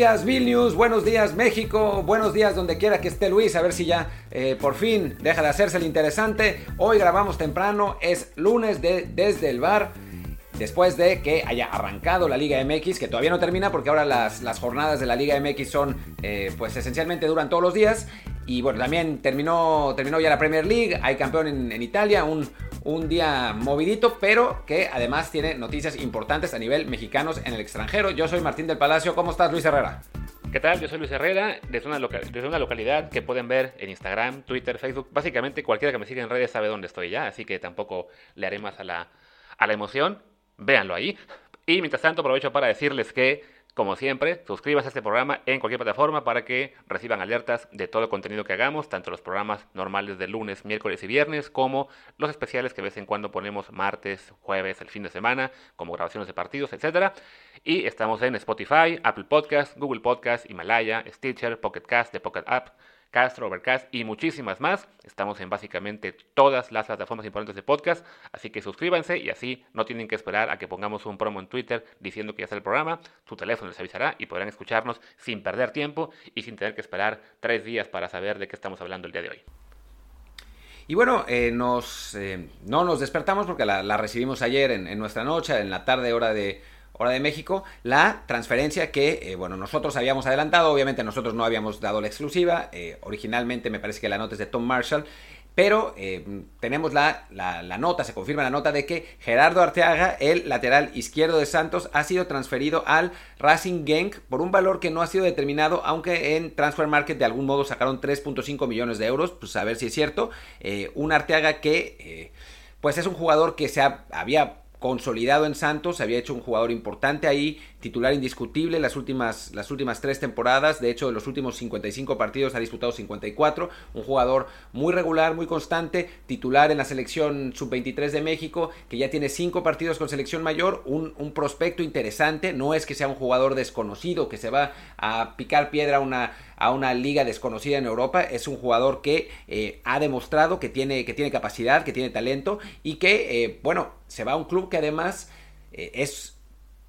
Días Vilnius, buenos días México, buenos días donde quiera que esté Luis, a ver si ya eh, por fin deja de hacerse el interesante. Hoy grabamos temprano, es lunes de Desde el Bar después de que haya arrancado la Liga MX, que todavía no termina porque ahora las, jornadas de la Liga MX son, eh, pues esencialmente duran todos los días. Y bueno, también terminó, terminó ya la Premier League, hay campeón en, Italia, un, un, día movidito, pero que además tiene noticias importantes a nivel mexicanos en el extranjero. Yo soy Martín del Palacio, ¿cómo estás Luis Herrera? ¿Qué tal? Yo soy Luis Herrera, desde una, desde una localidad que pueden ver en Instagram, Twitter, Facebook. Básicamente cualquiera que me siga en redes sabe dónde estoy ya, así que tampoco le haré más a la, a la emoción véanlo ahí. Y mientras tanto aprovecho para decirles que, como siempre, suscríbanse a este programa en cualquier plataforma para que reciban alertas de todo el contenido que hagamos, tanto los programas normales de lunes, miércoles y viernes, como los especiales que de vez en cuando ponemos martes, jueves, el fin de semana, como grabaciones de partidos, etc. Y estamos en Spotify, Apple Podcast, Google Podcast, Himalaya, Stitcher, Pocket Cast, The Pocket App, Castro, Overcast y muchísimas más. Estamos en básicamente todas las plataformas importantes de podcast, así que suscríbanse y así no tienen que esperar a que pongamos un promo en Twitter diciendo que ya está el programa. Su teléfono les avisará y podrán escucharnos sin perder tiempo y sin tener que esperar tres días para saber de qué estamos hablando el día de hoy. Y bueno, eh, nos, eh, no nos despertamos porque la, recibimos ayer en, nuestra noche, en la tarde hora de, hora de México, la transferencia que, eh, bueno, nosotros habíamos adelantado, obviamente nosotros no habíamos dado la exclusiva, eh, originalmente me parece que la nota es de Tom Marshall, pero eh, tenemos la, la, nota, se confirma la nota de que Gerardo Arteaga, el lateral izquierdo de Santos, ha sido transferido al Racing Genk por un valor que no ha sido determinado, aunque en Transfer Market de algún modo sacaron 3.5 millones de euros, pues a ver si es cierto. un Arteaga que, pues es un jugador que se había consolidado en Santos, había hecho un jugador importante ahí, titular indiscutible las últimas, las últimas tres temporadas, de hecho en los últimos 55 partidos ha disputado 54, un jugador muy regular, muy constante, titular en la selección sub-23 de México, que ya tiene cinco partidos con selección mayor, un, un, prospecto interesante, no es que sea un jugador desconocido que se va a picar piedra una, a una liga desconocida en Europa, es un jugador que eh, ha demostrado que tiene, que tiene capacidad, que tiene talento y que, eh, bueno, se va a un club que además eh, es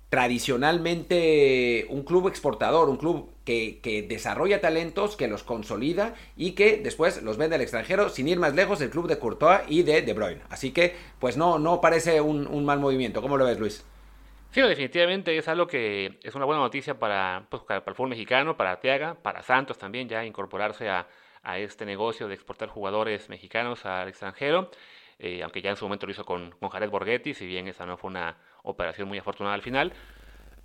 tradicionalmente un club exportador, un club que, desarrolla talentos, que los consolida y que después los vende al extranjero, sin ir más lejos, el club de Courtois y de De Bruyne. Así que, pues no, no parece un, mal movimiento. ¿Cómo lo ves, Luis? Sí, definitivamente es algo que es una buena noticia para, pues, para el fútbol mexicano, para Arteaga, para Santos también, ya incorporarse a, este negocio de exportar jugadores mexicanos al extranjero. Eh, aunque ya en su momento lo hizo con, con Jared Borghetti, si bien esa no fue una operación muy afortunada al final.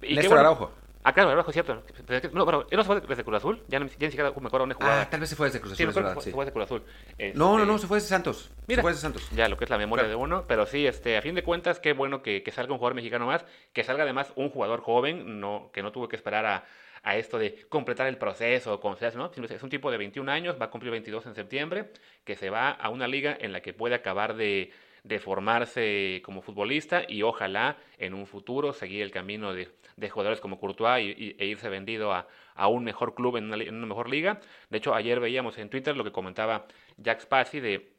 Y Néstor Araujo. Ah, claro, Araujo, cierto. No, pero él no se fue desde Cruz Azul. Ya, no, ya ni siquiera me acuerdo dónde jugaba. Ah, tal vez se fue desde Cruz Azul. Sí, verdad, se fue desde Cruz Azul. no, no, no, se fue desde Santos. Mira, se fue desde Santos. Ya, lo que es la memoria de uno. Pero sí, este, a fin de cuentas, qué bueno que, que, salga un jugador mexicano más. Que salga además un jugador joven, no, que no tuvo que esperar a, a esto de completar el proceso, con ¿no? Es un tipo de 21 años, va a cumplir 22 en septiembre, que se va a una liga en la que puede acabar de de formarse como futbolista y ojalá en un futuro seguir el camino de, jugadores como Courtois y, e irse vendido a, un mejor club en una, mejor liga. De hecho, ayer veíamos en Twitter lo que comentaba Jack Spassi de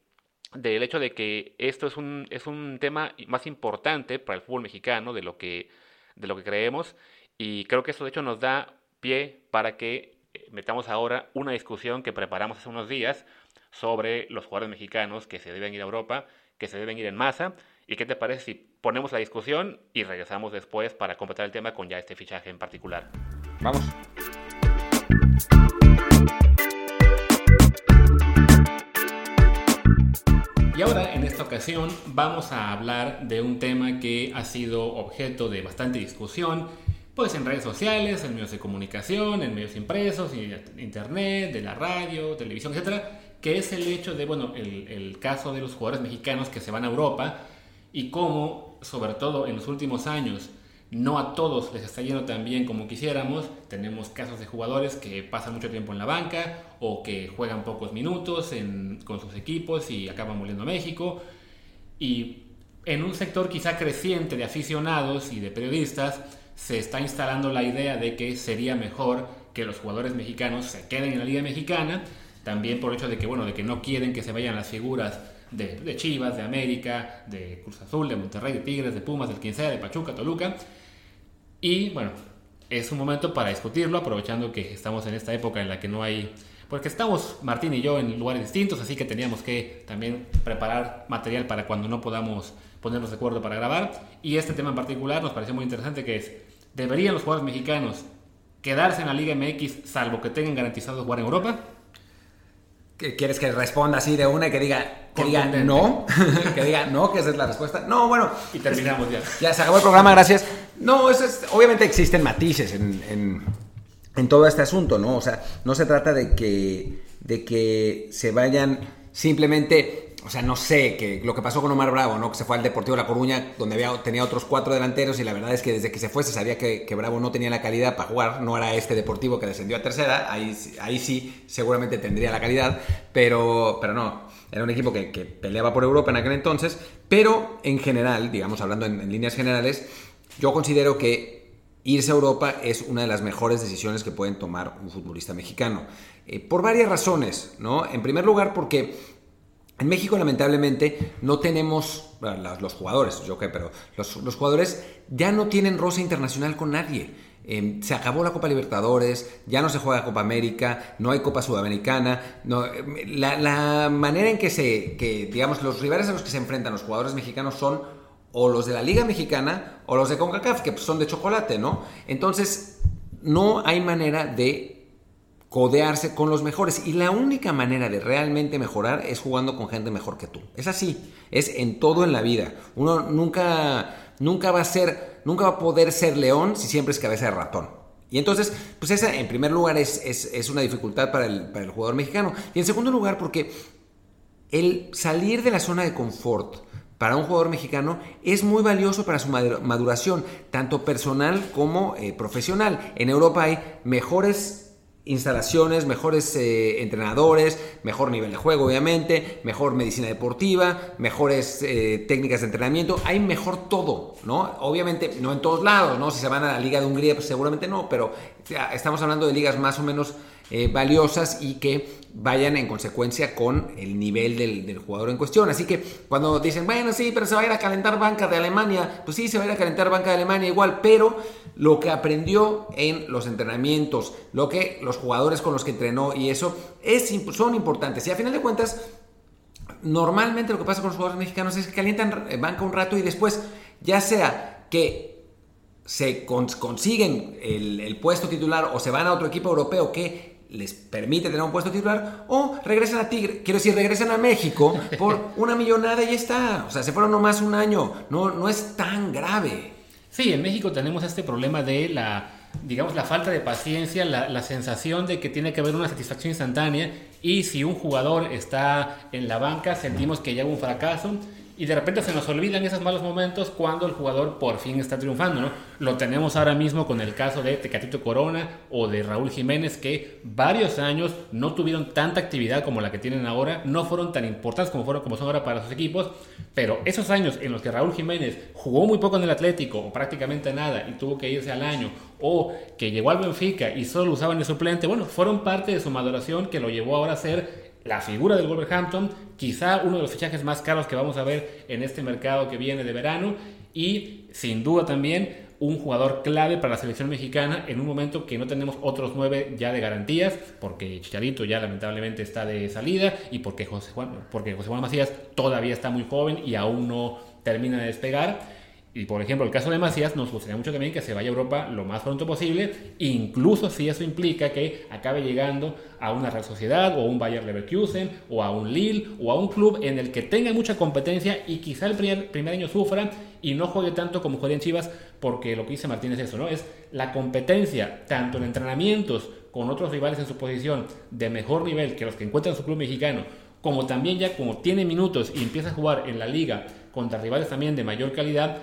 del hecho de que esto es un, es un tema más importante para el fútbol mexicano de lo que, de lo que creemos y creo que eso de hecho nos da pie para que eh, metamos ahora una discusión que preparamos hace unos días sobre los jugadores mexicanos que se deben ir a Europa que se deben ir en masa. ¿Y qué te parece si ponemos la discusión y regresamos después para completar el tema con ya este fichaje en particular? Vamos. Y ahora, en esta ocasión, vamos a hablar de un tema que ha sido objeto de bastante discusión, pues en redes sociales, en medios de comunicación, en medios impresos, en internet, de la radio, televisión, etcétera, que es el hecho de, bueno, el, caso de los jugadores mexicanos que se van a Europa y cómo, sobre todo en los últimos años, no a todos les está yendo tan bien como quisiéramos. Tenemos casos de jugadores que pasan mucho tiempo en la banca o que juegan pocos minutos con sus equipos y acaban volviendo a México. Y en un sector quizá creciente de aficionados y de periodistas se está instalando la idea de que sería mejor que los jugadores mexicanos se queden en la Liga Mexicana también por el hecho de que, bueno, de que no quieren que se vayan las figuras de, Chivas, de América, de Cruz Azul, de Monterrey, de Tigres, de Pumas, del quien de Pachuca, Toluca. Y bueno, es un momento para discutirlo, aprovechando que estamos en esta época en la que no hay porque estamos Martín y yo en lugares distintos, así que teníamos que también preparar material para cuando no podamos ponernos de acuerdo para grabar. Y este tema en particular nos pareció muy interesante, que es, ¿deberían los jugadores mexicanos quedarse en la Liga MX salvo que tengan garantizado jugar en Europa? ¿Quieres que responda así de una y que diga, que diga no? que diga no, que esa es la respuesta. No, bueno. Y terminamos ya. Ya se acabó el programa, gracias. No, eso es, obviamente existen matices en en todo este asunto, ¿no? O sea, no se trata de que, de que se vayan simplemente, o sea, no sé, que lo que pasó con Omar Bravo, ¿no? Que se fue al Deportivo de La Coruña, donde tenía otros cuatro delanteros y la verdad es que desde que se fue se sabía que, Bravo no tenía la calidad para jugar, no era este Deportivo que descendió a tercera, ahí, ahí sí seguramente tendría la calidad, pero, pero no, era un equipo que, peleaba por Europa en aquel entonces, pero en general, digamos, hablando en líneas generales, yo considero que irse a Europa es una de las mejores decisiones que pueden tomar un futbolista mexicano. Eh, por varias razones, ¿no? En primer lugar, porque en México, lamentablemente, no tenemos, los jugadores, yo qué, pero los, jugadores ya no tienen rosa internacional con nadie. Em, se acabó la Copa Libertadores, ya no se juega Copa América, no hay Copa Sudamericana. No, la, la, manera en que se, que, digamos, los rivales a los que se enfrentan los jugadores mexicanos son o los de la Liga Mexicana o los de CONCACAF, que son de chocolate, ¿no? Entonces, no hay manera de codearse con los mejores. Y la única manera de realmente mejorar es jugando con gente mejor que tú. Es así, es en todo en la vida. Uno nunca, nunca va a ser, nunca va a poder ser león si siempre es cabeza de ratón. Y entonces, pues esa en primer lugar es, es, una dificultad para el, para el jugador mexicano. Y en segundo lugar, porque el salir de la zona de confort, para un jugador mexicano es muy valioso para su maduración, tanto personal como eh, profesional. En Europa hay mejores instalaciones, mejores eh, entrenadores, mejor nivel de juego obviamente, mejor medicina deportiva, mejores eh, técnicas de entrenamiento, hay mejor todo, ¿no? Obviamente no en todos lados, ¿no? Si se van a la Liga de Hungría, pues seguramente no, pero estamos hablando de ligas más o menos eh, valiosas y que vayan en consecuencia con el nivel del, jugador en cuestión. Así que cuando dicen, bueno, sí, pero se va a ir a calentar banca de Alemania, pues sí, se va a ir a calentar banca de Alemania igual, pero lo que aprendió en los entrenamientos, lo que los jugadores con los que entrenó y eso es, son importantes. Y a final de cuentas, normalmente lo que pasa con los jugadores mexicanos es que calientan eh, banca un rato y después, ya sea que se consiguen el, el, puesto titular o se van a otro equipo europeo que les permite tener un puesto titular o regresan a Tigre, quiero decir, regresan a México por una millonada y ya está. O sea, se fueron nomás un año, no, no es tan grave. Sí, en México tenemos este problema de la, digamos, la falta de paciencia, la, la sensación de que tiene que haber una satisfacción instantánea y si un jugador está en la banca sentimos que ya hubo un fracaso y de repente se nos olvidan esos malos momentos cuando el jugador por fin está triunfando, ¿no? Lo tenemos ahora mismo con el caso de Tecatito Corona o de Raúl Jiménez que varios años no tuvieron tanta actividad como la que tienen ahora, no fueron tan importantes como fueron como son ahora para sus equipos, pero esos años en los que Raúl Jiménez jugó muy poco en el Atlético o prácticamente nada y tuvo que irse al año o que llegó al Benfica y solo usaban de suplente, bueno, fueron parte de su maduración que lo llevó ahora a ser la figura del Wolverhampton, quizá uno de los fichajes más caros que vamos a ver en este mercado que viene de verano y sin duda también un jugador clave para la selección mexicana en un momento que no tenemos otros nueve ya de garantías, porque Chicharito ya lamentablemente está de salida y porque José Juan, porque José Juan Macías todavía está muy joven y aún no termina de despegar. Y por ejemplo, el caso de Macías nos gustaría mucho también que se vaya a Europa lo más pronto posible, incluso si eso implica que acabe llegando a una Real Sociedad o a un Bayer Leverkusen o a un Lille o a un club en el que tenga mucha competencia y quizá el primer, primer año sufra y no juegue tanto como juega en Chivas, porque lo que dice Martínez es eso, ¿no? Es la competencia tanto en entrenamientos con otros rivales en su posición de mejor nivel que los que encuentran en su club mexicano, como también ya como tiene minutos y empieza a jugar en la liga contra rivales también de mayor calidad,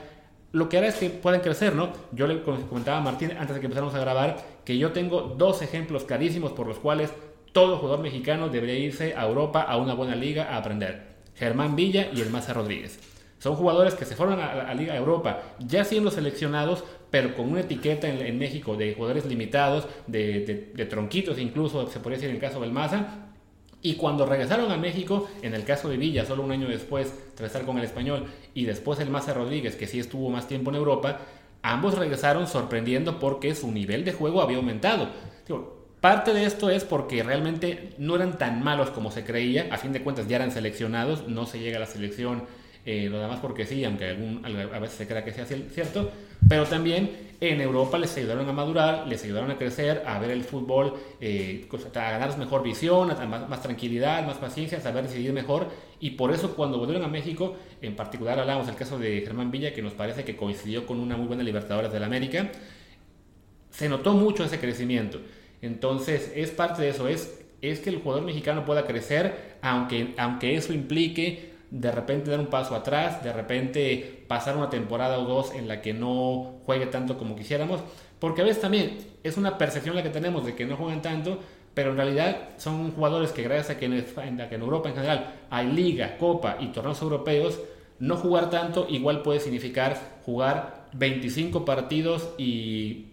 lo que hará es que puedan crecer, ¿no? Yo le comentaba a Martín antes de que empezáramos a grabar que yo tengo dos ejemplos clarísimos por los cuales todo jugador mexicano debería irse a Europa a una buena liga a aprender. Germán Villa y el Maza Rodríguez. Son jugadores que se fueron a la Liga Europa ya siendo seleccionados, pero con una etiqueta en, México de jugadores limitados, de, de, tronquitos incluso, se podría decir en el caso del Maza, y cuando regresaron a México, en el caso de Villa, solo un año después, tras estar con el español, y después el Maza Rodríguez, que sí estuvo más tiempo en Europa, ambos regresaron sorprendiendo porque su nivel de juego había aumentado. parte de esto es porque realmente no eran tan malos como se creía, a fin de cuentas ya eran seleccionados, no se llega a la selección eh, lo demás porque sí, aunque algún, a veces se crea que sea cierto, pero también en Europa les ayudaron a madurar, les ayudaron a crecer, a ver el fútbol, eh, a ganar mejor visión, a más, más, tranquilidad, más paciencia, a saber decidir mejor, y por eso cuando volvieron a México, en particular hablamos del caso de Germán Villa, que nos parece que coincidió con una muy buena Libertadores de la América, se notó mucho ese crecimiento. Entonces, es parte de eso, es, es que el jugador mexicano pueda crecer, aunque, aunque eso implique de repente dar un paso atrás, de repente pasar una temporada o dos en la que no juegue tanto como quisiéramos, porque a veces también es una percepción la que tenemos de que no juegan tanto, pero en realidad son jugadores que gracias a que en, que en Europa en general hay liga, copa y torneos europeos, no jugar tanto igual puede significar jugar 25 partidos y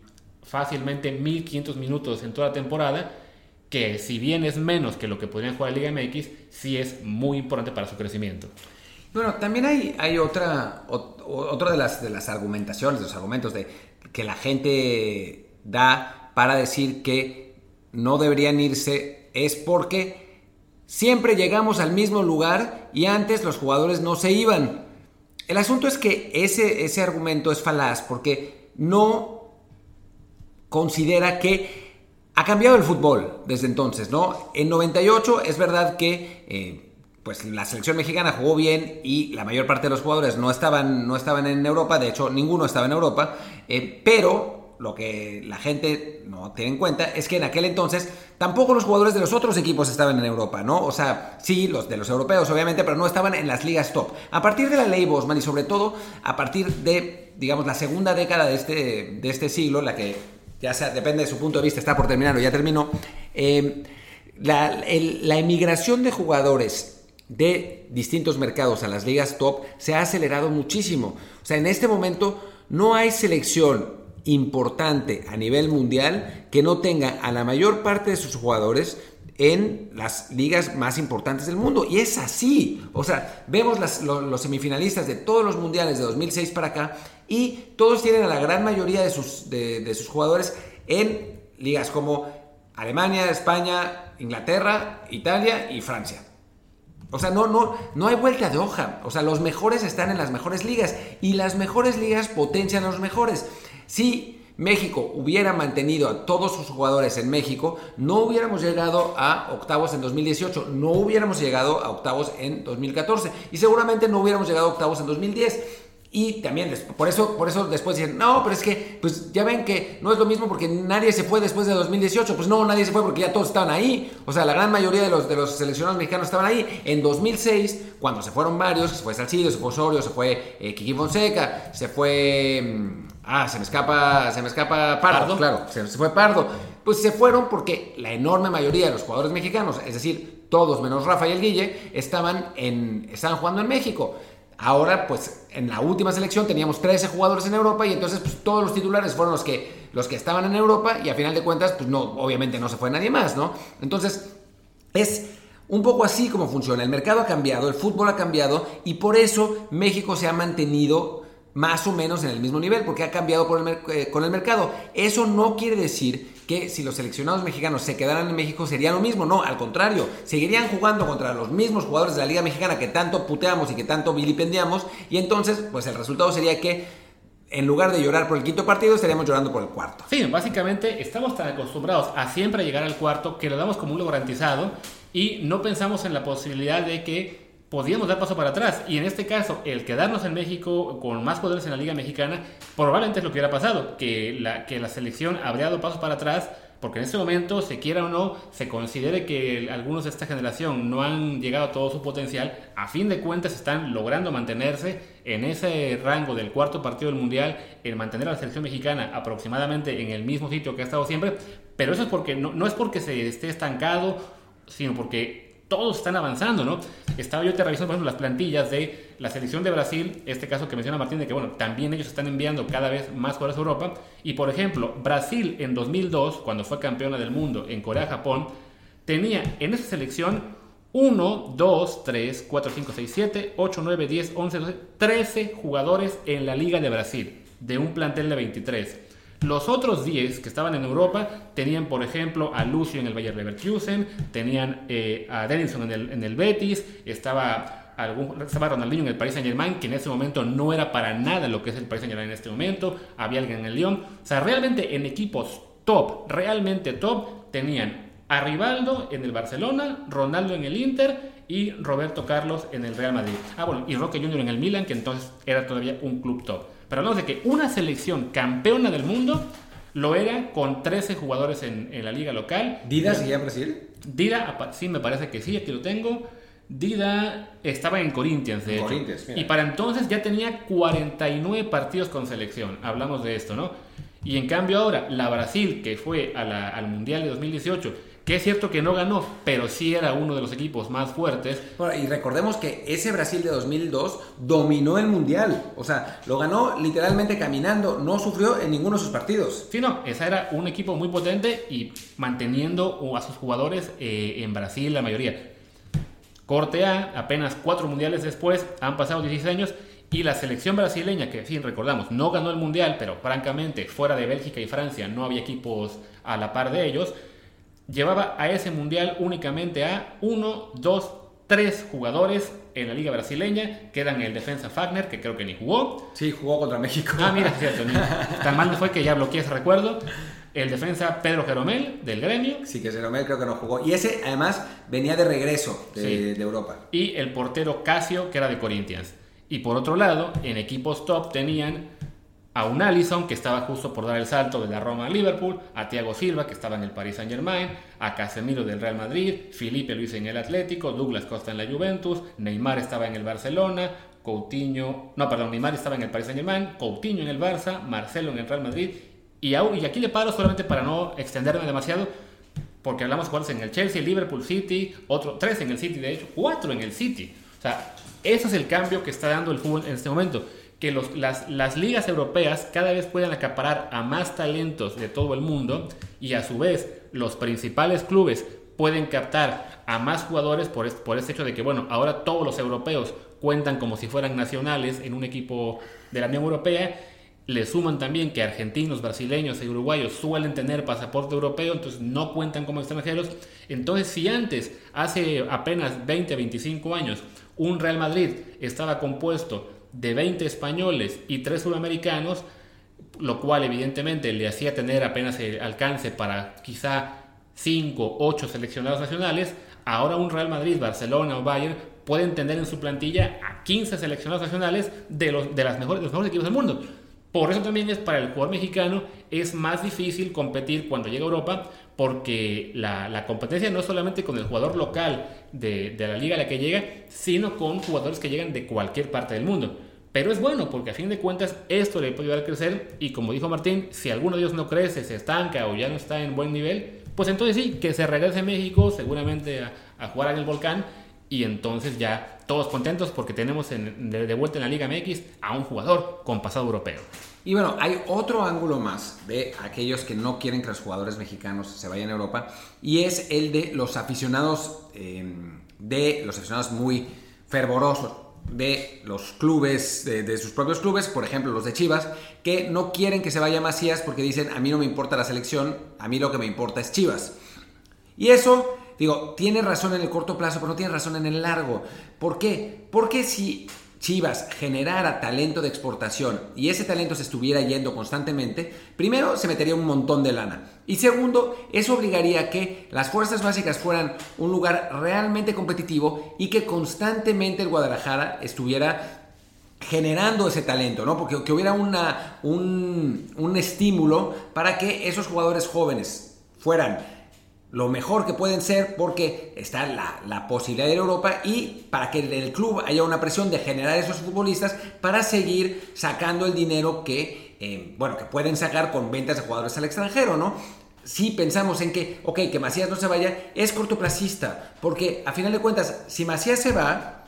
fácilmente 1500 minutos en toda la temporada que si bien es menos que lo que podrían jugar en Liga MX, sí es muy importante para su crecimiento. Bueno, también hay, otra, otra de, las, de las argumentaciones, de los argumentos de, que la gente da para decir que no deberían irse, es porque siempre llegamos al mismo lugar y antes los jugadores no se iban. El asunto es que ese, ese argumento es falaz porque no considera que ha cambiado el fútbol desde entonces, ¿no? En 98 es verdad que eh, pues la selección mexicana jugó bien y la mayor parte de los jugadores no estaban, no estaban en Europa, de hecho ninguno estaba en Europa, eh, pero lo que la gente no tiene en cuenta es que en aquel entonces tampoco los jugadores de los otros equipos estaban en Europa, ¿no? O sea, sí, los de los europeos obviamente, pero no estaban en las ligas top. A partir de la ley Bosman y sobre todo a partir de, digamos, la segunda década de este, de este siglo, la que ya sea, depende de su punto de vista, está por terminar o ya terminó, eh, la, emigración de jugadores de distintos mercados a las ligas top se ha acelerado muchísimo. O sea, en este momento no hay selección importante a nivel mundial que no tenga a la mayor parte de sus jugadores en las ligas más importantes del mundo. Y es así. O sea, vemos los, semifinalistas de todos los mundiales de 2006 para acá y todos tienen a la gran mayoría de sus, de, sus jugadores en ligas como Alemania, España, Inglaterra, Italia y Francia. O sea, no, no, no hay vuelta de hoja. O sea, los mejores están en las mejores ligas y las mejores ligas potencian a los mejores. Si México hubiera mantenido a todos sus jugadores en México, no hubiéramos llegado a octavos en 2018, no hubiéramos llegado a octavos en 2014 y seguramente no hubiéramos llegado a octavos en 2010. Y también, por eso, por eso después dicen, no, pero es que, pues ya ven que no es lo mismo porque nadie se fue después de 2018. Pues no, nadie se fue porque ya todos estaban ahí. O sea, la gran mayoría de los, de los seleccionados mexicanos estaban ahí. En 2006, cuando se fueron varios, se fue Salcido, se fue Osorio, se fue eh, Kiki Fonseca, se fue... Mm, ah, se me escapa, se me escapa Pardo, claro, se, se fue Pardo. Pues se fueron porque la enorme mayoría de los jugadores mexicanos, es decir, todos menos Rafa y el Guille, estaban, en, estaban jugando en México. Ahora, pues en la última selección teníamos 13 jugadores en Europa y entonces pues, todos los titulares fueron los que, los que estaban en Europa y a final de cuentas, pues no, obviamente no se fue nadie más, ¿no? Entonces, es un poco así como funciona. El mercado ha cambiado, el fútbol ha cambiado y por eso México se ha mantenido más o menos en el mismo nivel, porque ha cambiado eh, con el mercado. Eso no quiere decir que si los seleccionados mexicanos se quedaran en México sería lo mismo, no, al contrario, seguirían jugando contra los mismos jugadores de la Liga Mexicana que tanto puteamos y que tanto vilipendiamos, y entonces, pues el resultado sería que en lugar de llorar por el quinto partido, estaríamos llorando por el cuarto. Sí, básicamente estamos tan acostumbrados a siempre llegar al cuarto que lo damos como un garantizado y no pensamos en la posibilidad de que podíamos dar paso para atrás. Y en este caso, el quedarnos en México con más poderes en la Liga Mexicana, probablemente es lo que hubiera pasado, que la, que la selección habría dado pasos para atrás, porque en este momento, se quiera o no, se considere que algunos de esta generación no han llegado a todo su potencial, a fin de cuentas están logrando mantenerse en ese rango del cuarto partido del Mundial, en mantener a la selección mexicana aproximadamente en el mismo sitio que ha estado siempre, pero eso es porque no, no es porque se esté estancado, sino porque todos están avanzando, ¿no? Estaba yo te revisando, por ejemplo, las plantillas de la selección de Brasil, este caso que menciona Martín, de que, bueno, también ellos están enviando cada vez más jugadores a Europa. Y, por ejemplo, Brasil en 2002, cuando fue campeona del mundo en Corea-Japón, tenía en esa selección 1, 2, 3, 4, 5, 6, 7, 8, 9, 10, 11, 12, 13 jugadores en la Liga de Brasil. de un plantel de 23. Los otros 10 que estaban en Europa tenían, por ejemplo, a Lucio en el Bayer Leverkusen, tenían eh, a Denison en el, en el Betis, estaba, estaba Ronaldinho en el Paris Saint Germain, que en ese momento no era para nada lo que es el Paris Saint Germain en este momento, había alguien en el Lyon. O sea, realmente en equipos top, realmente top, tenían a Rivaldo en el Barcelona, Ronaldo en el Inter y Roberto Carlos en el Real Madrid. Ah, bueno, y Roque Junior en el Milan, que entonces era todavía un club top. Pero hablamos de que una selección campeona del mundo lo era con 13 jugadores en, la liga local. ¿Dida seguía en Brasil? Dida, sí, me parece que sí, aquí lo tengo. Dida estaba en Corinthians, de hecho. Y para entonces ya tenía 49 partidos con selección. Hablamos de esto, ¿no? Y en cambio ahora, la Brasil, que fue al Mundial de 2018, que es cierto que no ganó, pero sí era uno de los equipos más fuertes. y recordemos que ese Brasil de 2002 dominó el Mundial. O sea, lo ganó literalmente caminando, no sufrió en ninguno de sus partidos. Sí, no, ese era un equipo muy potente y manteniendo a sus jugadores eh, en Brasil la mayoría. Corte A, apenas cuatro mundiales después, han pasado 16 años y la selección brasileña, que sí, recordamos, no ganó el mundial, pero francamente, fuera de Bélgica y Francia no había equipos a la par de ellos llevaba a ese mundial únicamente a uno, dos, tres jugadores en la liga brasileña, que eran el defensa Fagner, que creo que ni jugó. Sí, jugó contra México. Ah, mira, es cierto. tan mal fue que ya bloqueé ese recuerdo. El defensa Pedro Jeromel, del gremio. Sí, que Jeromel creo que no jugó. Y ese, además, venía de regreso de, de Europa. Y el portero Casio, que era de Corinthians. Y por otro lado, en equipos top tenían a un Allison que estaba justo por dar el salto de la Roma a Liverpool, a Thiago Silva que estaba en el Paris Saint Germain, a Casemiro del Real Madrid, Felipe Luis en el Atlético, Douglas Costa en la Juventus, Neymar estaba en el Barcelona, Coutinho, no, perdón, Neymar estaba en el Paris Saint Germain, Coutinho en el Barça, Marcelo en el Real Madrid, y, aquí le paro solamente para no extenderme demasiado, porque hablamos jugadores en el Chelsea, Liverpool City, otro, tres en el City, de hecho, cuatro en el City. O sea, ese es el cambio que está dando el fútbol en este momento que las, las, ligas europeas cada vez puedan acaparar a más talentos de todo el mundo y a su vez los principales clubes pueden captar a más jugadores por, por este hecho de que, bueno, ahora todos los europeos cuentan como si fueran nacionales en un equipo de la Unión Europea. Le suman también que argentinos, brasileños y uruguayos suelen tener pasaporte europeo, entonces no cuentan como extranjeros. Entonces, si antes, hace apenas 20, 25 años, un Real Madrid estaba compuesto de 20 españoles y 3 sudamericanos, lo cual evidentemente le hacía tener apenas el alcance para quizá 5, 8 seleccionados nacionales, ahora un Real Madrid, Barcelona o Bayern pueden tener en su plantilla a 15 seleccionados nacionales de los, de las mejores, de los mejores equipos del mundo. Por eso también es para el jugador mexicano es más difícil competir cuando llega a Europa porque la, competencia no es solamente con el jugador local de, la liga a la que llega, sino con jugadores que llegan de cualquier parte del mundo. Pero es bueno porque a fin de cuentas esto le puede ayudar a crecer y como dijo Martín, si alguno de ellos no crece, se estanca o ya no está en buen nivel, pues entonces sí, que se regrese a México seguramente a, a jugar en el volcán y entonces ya todos contentos porque tenemos de, vuelta en la Liga MX a un jugador con pasado europeo. Y bueno, hay otro ángulo más de aquellos que no quieren que los jugadores mexicanos se vayan a Europa y es el de los aficionados, em, de los aficionados muy fervorosos de los clubes, de, de, sus propios clubes, por ejemplo los de Chivas, que no quieren que se vaya Macías porque dicen a mí no me importa la selección, a mí lo que me importa es Chivas. Y eso Digo, tiene razón en el corto plazo, pero no tiene razón en el largo. ¿Por qué? Porque si Chivas generara talento de exportación y ese talento se estuviera yendo constantemente, primero se metería un montón de lana. Y segundo, eso obligaría a que las fuerzas básicas fueran un lugar realmente competitivo y que constantemente el Guadalajara estuviera generando ese talento, ¿no? Porque que hubiera un, un estímulo para que esos jugadores jóvenes fueran lo mejor que pueden ser porque está la, posibilidad de Europa y para que el club haya una presión de generar esos futbolistas para seguir sacando el dinero que, eh, bueno, que pueden sacar con ventas de jugadores al extranjero, ¿no? Si pensamos en que, ok, que Macías no se vaya, es cortoplacista, porque a final de cuentas, si Macías se va,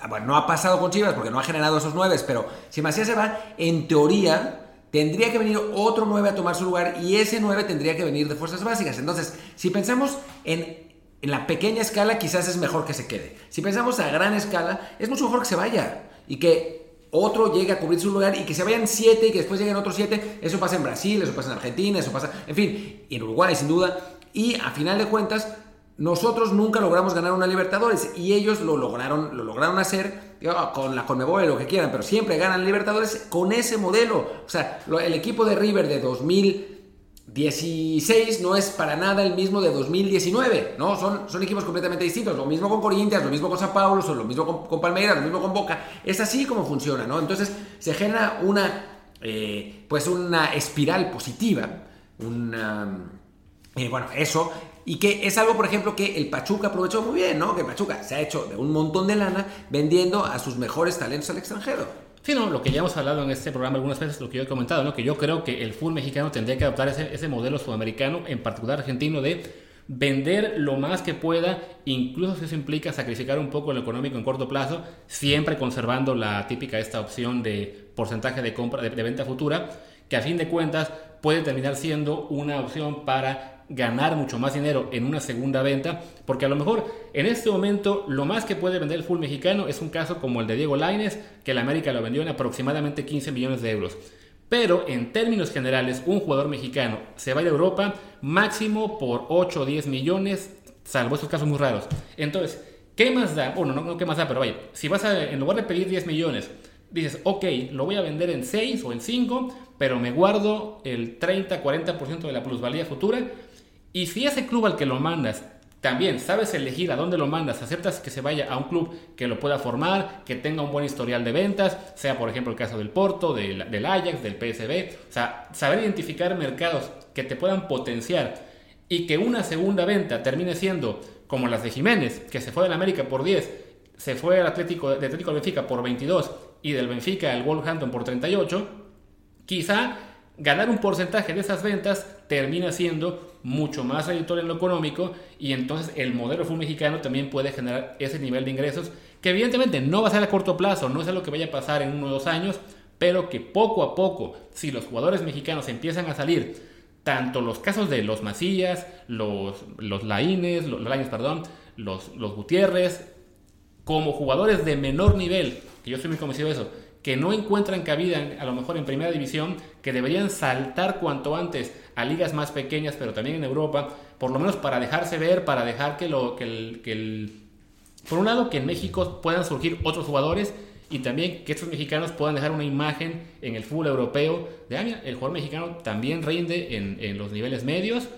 ah, bueno, no ha pasado con Chivas porque no ha generado esos nueve, pero si Macías se va, en teoría tendría que venir otro 9 a tomar su lugar y ese 9 tendría que venir de fuerzas básicas. Entonces, si pensamos en, la pequeña escala, quizás es mejor que se quede. Si pensamos a gran escala, es mucho mejor que se vaya y que otro llegue a cubrir su lugar y que se vayan siete y que después lleguen otros siete. Eso pasa en Brasil, eso pasa en Argentina, eso pasa, en fin, en Uruguay sin duda. Y a final de cuentas, nosotros nunca logramos ganar una Libertadores y ellos lo lograron, lo lograron hacer con la Conmebol, lo que quieran, pero siempre ganan Libertadores con ese modelo. O sea, el equipo de River de 2016 no es para nada el mismo de 2019, ¿no? Son, son equipos completamente distintos. Lo mismo con Corinthians, lo mismo con San Paulo, lo mismo con, Palmeiras, lo mismo con Boca. Es así como funciona, ¿no? Entonces se genera una, eh, pues una espiral positiva, una... Eh, bueno, eso y que es algo, por ejemplo, que el Pachuca aprovechó muy bien, ¿no? Que Pachuca se ha hecho de un montón de lana vendiendo a sus mejores talentos al extranjero. Sí, no, lo que ya hemos hablado en este programa algunas veces, lo que yo he comentado, ¿no? Que yo creo que el fútbol mexicano tendría que adoptar ese, ese modelo sudamericano, en particular argentino, de vender lo más que pueda, incluso si eso implica sacrificar un poco lo económico en corto plazo, siempre conservando la típica esta opción de porcentaje de compra de, de venta futura, que a fin de cuentas puede terminar siendo una opción para ganar mucho más dinero en una segunda venta, porque a lo mejor en este momento lo más que puede vender el full mexicano es un caso como el de Diego Laines, que el América lo vendió en aproximadamente 15 millones de euros. Pero en términos generales, un jugador mexicano se va a Europa máximo por 8 o 10 millones, salvo esos casos muy raros. Entonces, ¿qué más da? Bueno, no, no qué más da, pero vaya, si vas a, en lugar de pedir 10 millones, dices, ok, lo voy a vender en 6 o en 5, pero me guardo el 30-40% de la plusvalía futura, y si ese club al que lo mandas también sabes elegir a dónde lo mandas, aceptas que se vaya a un club que lo pueda formar, que tenga un buen historial de ventas, sea por ejemplo el caso del Porto, del, del Ajax, del PSB, o sea, saber identificar mercados que te puedan potenciar y que una segunda venta termine siendo como las de Jiménez, que se fue del América por 10, se fue al Atlético, de Atlético al Benfica por 22 y del Benfica al Wolverhampton por 38, quizá ganar un porcentaje de esas ventas termina siendo mucho más editor en lo económico y entonces el modelo fútbol mexicano también puede generar ese nivel de ingresos que evidentemente no va a ser a corto plazo, no es algo que vaya a pasar en uno o dos años, pero que poco a poco, si los jugadores mexicanos empiezan a salir, tanto los casos de los Macías, los, los Laines, los, los perdón, los, los Gutiérrez, como jugadores de menor nivel, que yo estoy muy convencido de eso, que no encuentran cabida a lo mejor en primera división, que deberían saltar cuanto antes a ligas más pequeñas, pero también en Europa, por lo menos para dejarse ver, para dejar que, lo, que, el, que el... Por un lado, que en México puedan surgir otros jugadores y también que estos mexicanos puedan dejar una imagen en el fútbol europeo de, ah, el jugador mexicano también rinde en, los niveles medios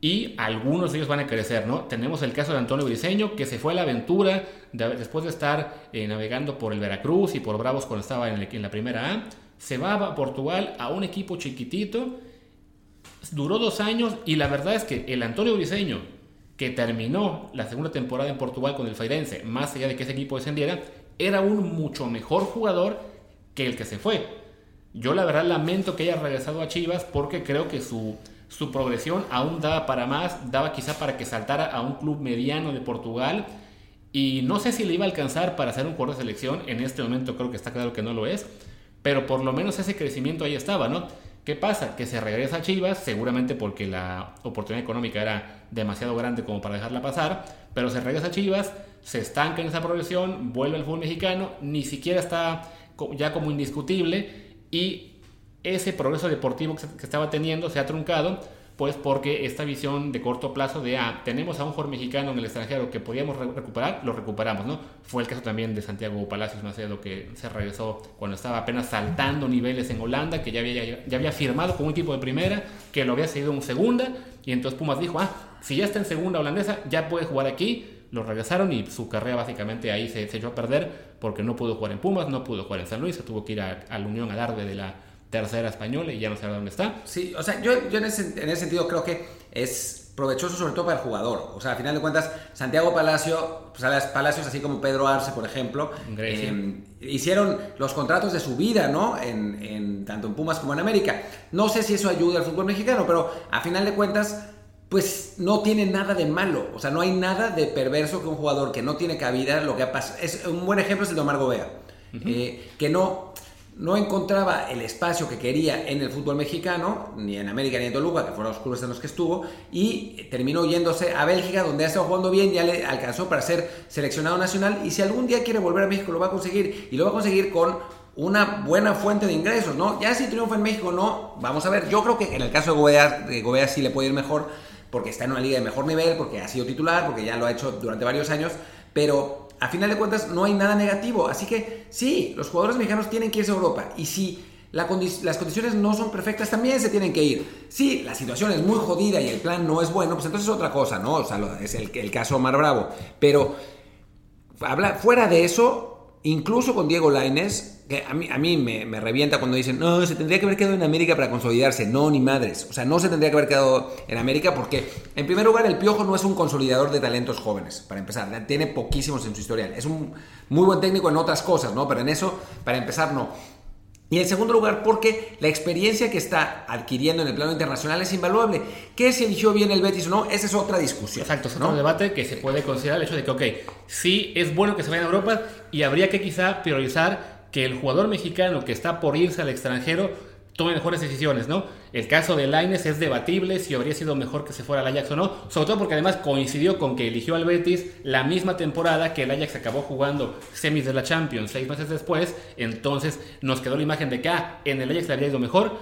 y algunos de ellos van a crecer, ¿no? Tenemos el caso de Antonio Briseño, que se fue a la aventura después de estar eh, navegando por el Veracruz y por Bravos cuando estaba en, en, la primera A, se va a Portugal a un equipo chiquitito, duró dos años y la verdad es que el Antonio Briseño, que terminó la segunda temporada en Portugal con el Feirense, más allá de que ese equipo descendiera, era un mucho mejor jugador que el que se fue. Yo la verdad lamento que haya regresado a Chivas porque creo que su su progresión aún daba para más, daba quizá para que saltara a un club mediano de Portugal y no sé si le iba a alcanzar para ser un jugador de selección, en este momento creo que está claro que no lo es, pero por lo menos ese crecimiento ahí estaba, ¿no? ¿Qué pasa? Que se regresa a Chivas, seguramente porque la oportunidad económica era demasiado grande como para dejarla pasar, pero se regresa a Chivas, se estanca en esa progresión, vuelve al fútbol mexicano, ni siquiera está ya como indiscutible y ese progreso deportivo que, estaba teniendo se ha truncado, pues porque esta visión de corto plazo de, ah, tenemos a un jugador mexicano en el extranjero que podíamos recuperar, lo recuperamos, ¿no? Fue el caso también de Santiago Palacios Macedo, que se regresó cuando estaba apenas saltando niveles en Holanda, que ya había, ya había firmado con un equipo de primera, que lo había seguido en segunda, y entonces Pumas dijo, ah, si ya está en segunda holandesa, ya puede jugar aquí, lo regresaron y su carrera básicamente ahí se, echó a perder porque no pudo jugar en Pumas, no pudo jugar en San Luis, se tuvo que ir a, la Unión Adarve de la tercera española y ya no sé dónde está. Sí, o sea, yo, yo en, ese, en, ese, sentido creo que es provechoso sobre todo para el jugador. O sea, al final de cuentas, Santiago Palacio, pues Palacios, así como Pedro Arce, por ejemplo, eh, hicieron los contratos de su vida, ¿no? En, en, tanto en Pumas como en América. No sé si eso ayuda al fútbol mexicano, pero a final de cuentas, pues no tiene nada de malo. O sea, no hay nada de perverso que un jugador que no tiene cabida, lo que ha pasado. Es, un buen ejemplo es el de Omar Gobea. eh, que no no encontraba el espacio que quería en el fútbol mexicano, ni en América ni en Toluca, que fueron los clubes en los que estuvo, y terminó yéndose a Bélgica, donde ha estado jugando bien, ya le alcanzó para ser seleccionado nacional, y si algún día quiere volver a México lo va a conseguir, y lo va a conseguir con una buena fuente de ingresos, ¿no? Ya si triunfa en México, no, vamos a ver, yo creo que en el caso de Gobea, de Gobea sí le puede ir mejor, porque está en una liga de mejor nivel, porque ha sido titular, porque ya lo ha hecho durante varios años, pero a final de cuentas no hay nada negativo, así que sí, los jugadores mexicanos tienen que irse a Europa, y si las condiciones no son perfectas, también se tienen que ir. Sí, la situación es muy jodida y el plan no es bueno, pues entonces es otra cosa, ¿no? O sea, es el, el caso Omar Bravo. Pero habla, fuera de eso, incluso con Diego Laines, que a mí, a mí me, me, revienta cuando dicen, no, se tendría que haber quedado en América para consolidarse. No, ni madres. O sea, no se tendría que haber quedado en América porque, en primer lugar, el Piojo no es un consolidador de talentos jóvenes, para empezar. Tiene poquísimos en su historial. Es un muy buen técnico en otras cosas, ¿no? Pero en eso, para empezar, no. Y en segundo lugar, porque la experiencia que está adquiriendo en el plano internacional es invaluable. ¿Qué si eligió bien el Betis o no? Esa es otra discusión. Exacto, es otro debate que se puede considerar el hecho de que, ok, sí es bueno que se vaya a Europa y habría que quizá priorizar que el jugador mexicano que está por irse al extranjero tome mejores decisiones, ¿no? El caso de Laines es debatible si habría sido mejor que se fuera al Ajax o no, sobre todo porque además coincidió con que eligió al Betis la misma temporada que el Ajax acabó jugando semis de la Champions seis meses después, entonces nos quedó la imagen de que ah, en el Ajax le habría ido mejor.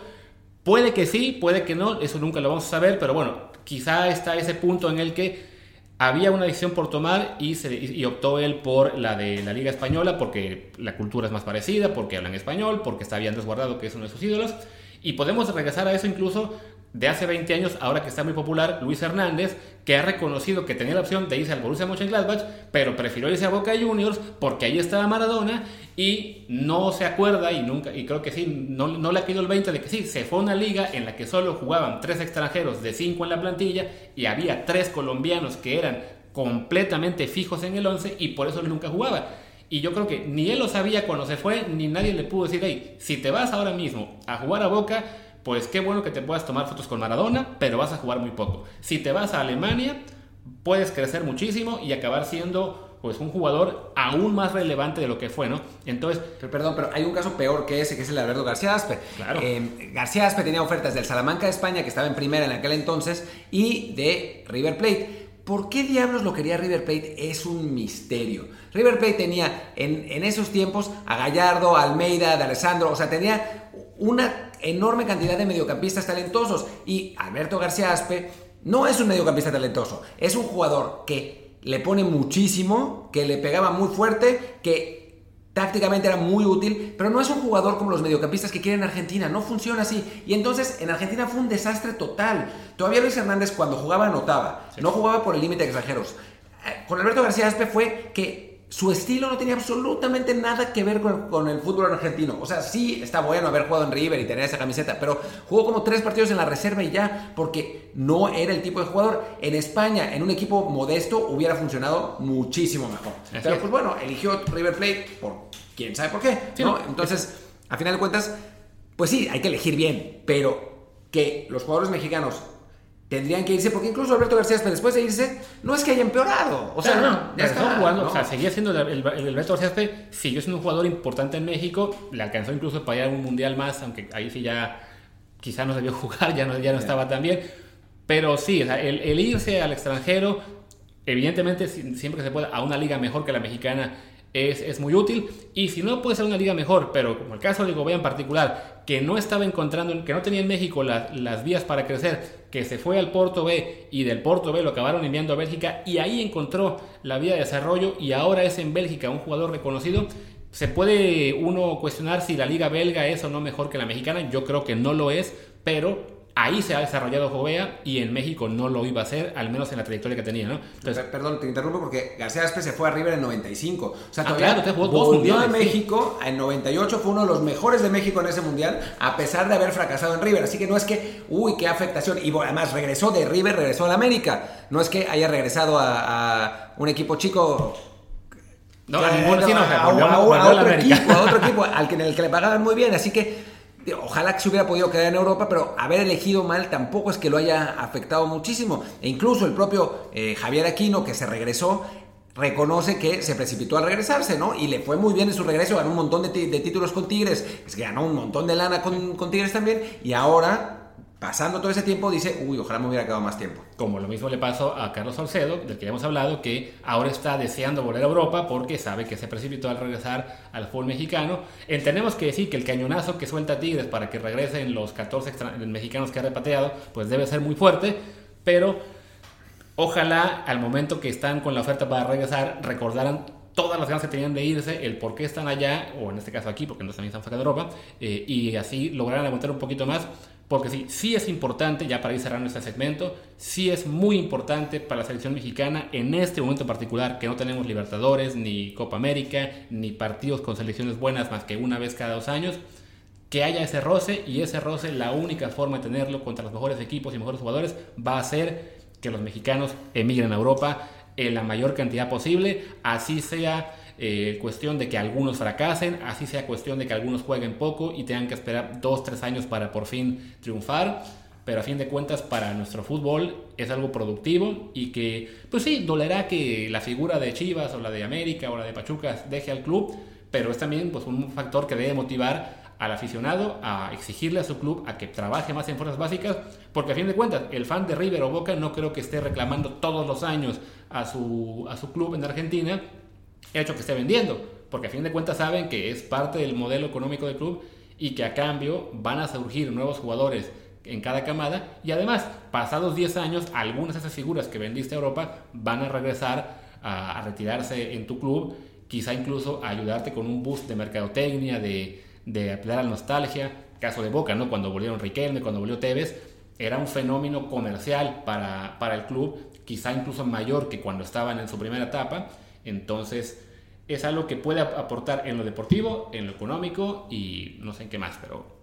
Puede que sí, puede que no, eso nunca lo vamos a saber, pero bueno, quizá está ese punto en el que había una decisión por tomar y, se, y, optó él por la de la Liga Española porque la cultura es más parecida, porque hablan español, porque está bien desguardado que es uno de sus ídolos. Y podemos regresar a eso incluso de hace 20 años, ahora que está muy popular, Luis Hernández, que ha reconocido que tenía la opción de irse al Borussia Mönchengladbach, pero prefirió irse a Boca Juniors porque ahí estaba Maradona y no se acuerda y nunca y creo que sí, no, no le ha quedado el 20 de que sí, se fue a una liga en la que solo jugaban tres extranjeros de cinco en la plantilla y había tres colombianos que eran completamente fijos en el 11 y por eso nunca jugaba. Y yo creo que ni él lo sabía cuando se fue, ni nadie le pudo decir, hey, si te vas ahora mismo a jugar a Boca, pues qué bueno que te puedas tomar fotos con Maradona, pero vas a jugar muy poco. Si te vas a Alemania, puedes crecer muchísimo y acabar siendo pues un jugador aún más relevante de lo que fue, ¿no? Entonces, pero, perdón, pero hay un caso peor que ese, que es el de Alberto García Aspe. Claro. Eh, García Aspe tenía ofertas del Salamanca de España, que estaba en primera en aquel entonces, y de River Plate. ¿Por qué diablos lo quería River Plate? Es un misterio. River Plate tenía en, en esos tiempos a Gallardo, a Almeida, a Alessandro, o sea, tenía una enorme cantidad de mediocampistas talentosos y Alberto García Aspe no es un mediocampista talentoso, es un jugador que le pone muchísimo, que le pegaba muy fuerte, que tácticamente era muy útil, pero no es un jugador como los mediocampistas que quieren en Argentina, no funciona así. Y entonces en Argentina fue un desastre total. Todavía Luis Hernández cuando jugaba anotaba, no jugaba por el límite de extranjeros. Eh, con Alberto García Aspe fue que su estilo no tenía absolutamente nada que ver con, el fútbol argentino. O sea, sí está bueno haber jugado en River y tener esa camiseta, pero jugó como tres partidos en la reserva y ya, porque no era el tipo de jugador. En España, en un equipo modesto, hubiera funcionado muchísimo mejor. pero pues bueno, eligió River Plate por quién sabe por qué. ¿no? Entonces, a final de cuentas, pues sí, hay que elegir bien, pero que los jugadores mexicanos tendrían que irse, porque incluso Alberto García, después de irse, no es que haya empeorado. O sea, no, ya está, jugando, o sea, seguía siendo el, Alberto García siguió siendo un jugador importante en México, le alcanzó incluso para ir a un mundial más, aunque ahí sí ya quizá no debió jugar, ya no, ya no estaba tan bien. Pero sí, o sea, el, irse al extranjero, evidentemente siempre que se pueda, a una liga mejor que la mexicana, es, muy útil. Y si no puede ser una liga mejor, pero como el caso de Gobea en particular, que no estaba encontrando, que no tenía en México las vías para crecer, que se fue al Porto B y del Porto B lo acabaron enviando a Bélgica y ahí encontró la vía de desarrollo y ahora es en Bélgica un jugador reconocido. Se puede uno cuestionar si la liga belga es o no mejor que la mexicana, yo creo que no lo es, pero Ahí se ha desarrollado Jovea y en México no lo iba a hacer, al menos en la trayectoria que tenía, ¿no? Entonces, Perdón, te interrumpo porque García Aspe se fue a River en 95. O sea, ah, todavía claro, volvió a México en 98, fue uno de los mejores de México en ese mundial, a pesar de haber fracasado en River. Así que no es que, uy, qué afectación. Y además regresó de River, regresó a la América. No es que haya regresado a, un equipo chico no, a ningún a, otro equipo, a otro equipo al que, en el que le pagaban muy bien. Así que Ojalá que se hubiera podido quedar en Europa, pero haber elegido mal tampoco es que lo haya afectado muchísimo. E incluso el propio eh, Javier Aquino, que se regresó, reconoce que se precipitó al regresarse, ¿no? Y le fue muy bien en su regreso, ganó un montón de, títulos con Tigres, es que ganó un montón de lana con, Tigres también, y ahora pasando todo ese tiempo dice, uy, ojalá me hubiera quedado más tiempo. Como lo mismo le pasó a Carlos Salcedo, del que ya hemos hablado, que ahora está deseando volver a Europa porque sabe que se precipitó al regresar al fútbol mexicano. Entendemos que sí, que el cañonazo que suelta Tigres para que regresen los 14 mexicanos que ha repatriado, pues debe ser muy fuerte, pero ojalá al momento que están con la oferta para regresar recordaran todas las ganas que tenían de irse, el por qué están allá, o en este caso aquí, porque no también están fuera de Europa, eh, y así lograran aguantar un poquito más, porque sí, sí es importante, ya para ir cerrando este segmento, sí es muy importante para la selección mexicana en este momento particular, que no tenemos Libertadores, ni Copa América, ni partidos con selecciones buenas más que una vez cada dos años, que haya ese roce, y ese roce, la única forma de tenerlo contra los mejores equipos y mejores jugadores, va a ser que los mexicanos emigren a Europa en la mayor cantidad posible, así sea eh, cuestión de que algunos fracasen, así sea cuestión de que algunos jueguen poco y tengan que esperar dos, tres años para por fin triunfar. Pero a fin de cuentas para nuestro fútbol es algo productivo y que, pues sí, dolerá que la figura de Chivas o la de América o la de Pachuca deje al club, pero es también pues, un factor que debe motivar al aficionado a exigirle a su club a que trabaje más en fuerzas básicas, porque a fin de cuentas el fan de River o Boca no creo que esté reclamando todos los años a su, a su club en Argentina hecho que esté vendiendo, porque a fin de cuentas saben que es parte del modelo económico del club y que a cambio van a surgir nuevos jugadores en cada camada y además, pasados 10 años, algunas de esas figuras que vendiste a Europa van a regresar a, a retirarse en tu club, quizá incluso a ayudarte con un boost de mercadotecnia, de de apelar a la nostalgia. Caso de Boca, ¿no? Cuando volvieron Riquelme, cuando volvió Tevez, era un fenómeno comercial para, para el club, quizá incluso mayor que cuando estaban en su primera etapa. Entonces, es algo que puede aportar en lo deportivo, en lo económico y no sé en qué más, pero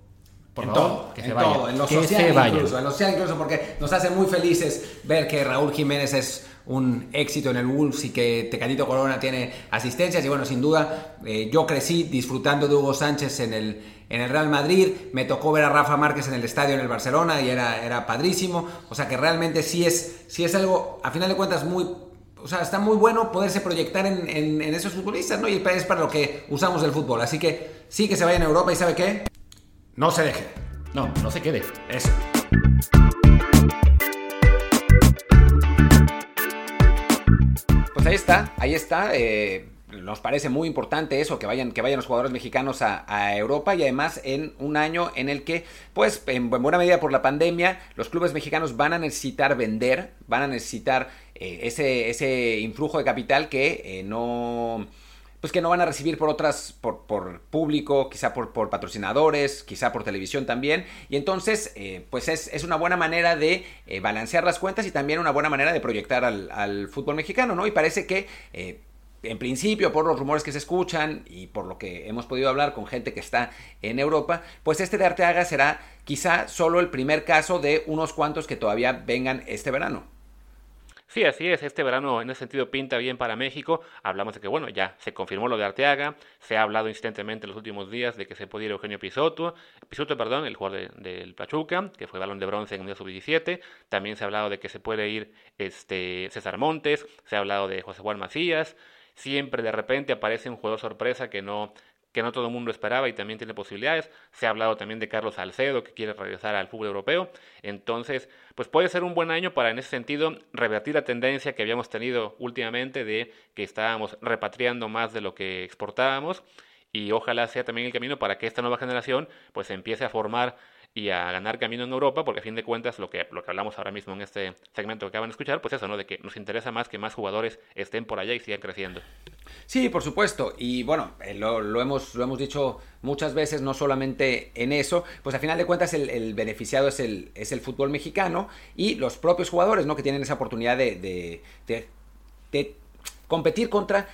por en todo, que se vaya. en lo social incluso, en lo social incluso, porque nos hace muy felices ver que Raúl Jiménez es un éxito en el Wolves y que Tecatito Corona tiene asistencias. Y bueno, sin duda eh, yo crecí disfrutando de Hugo Sánchez en el, en el Real Madrid, me tocó ver a Rafa Márquez en el estadio en el Barcelona y era, era padrísimo, o sea que realmente sí es, sí es algo, a final de cuentas, muy... O sea, está muy bueno poderse proyectar en, en, en esos futbolistas, ¿no? Y es para lo que usamos el fútbol. Así que sí que se vaya en Europa y ¿sabe qué? No se deje. No, no se quede. Eso. Pues ahí está, ahí está. Eh, nos parece muy importante eso, que vayan, que vayan los jugadores mexicanos a, Europa y además en un año en el que, pues en buena medida por la pandemia, los clubes mexicanos van a necesitar vender, van a necesitar eh, ese, ese influjo de capital que eh, no pues que no van a recibir por otras, por, por público, quizá por, por, patrocinadores, quizá por televisión también. Y entonces, eh, pues es, una buena manera de eh, balancear las cuentas y también una buena manera de proyectar al, fútbol mexicano, ¿no? Y parece que... En principio, por los rumores que se escuchan y por lo que hemos podido hablar con gente que está en Europa, pues este de Arteaga será quizá solo el primer caso de unos cuantos que todavía vengan este verano. Sí, así es. Este verano en ese sentido pinta bien para México. Hablamos de que, bueno, ya se confirmó lo de Arteaga. Se ha hablado insistentemente en los últimos días de que se puede ir Eugenio Pisoto. Pisoto, perdón, el jugador del Pachuca, que fue balón de bronce en el sub-17. También se ha hablado de que se puede ir este, César Montes. Se ha hablado de José Juan Macías. Siempre de repente aparece un jugador sorpresa que no que no todo el mundo esperaba y también tiene posibilidades. Se ha hablado también de Carlos Salcedo, que quiere regresar al fútbol europeo. Entonces, pues puede ser un buen año para en ese sentido revertir la tendencia que habíamos tenido últimamente de que estábamos repatriando más de lo que exportábamos. Y ojalá sea también el camino para que esta nueva generación pues empiece a formar y a ganar camino en Europa, porque a fin de cuentas lo que, lo que hablamos ahora mismo en este segmento que acaban de escuchar, pues eso, ¿no? De que nos interesa más que más jugadores estén por allá y sigan creciendo. Sí, por supuesto. Y bueno, eh, lo, hemos, lo hemos dicho muchas veces, no solamente en eso, pues a final de cuentas el, beneficiado es el, es el fútbol mexicano y los propios jugadores, ¿no? Que tienen esa oportunidad de, de, de competir contra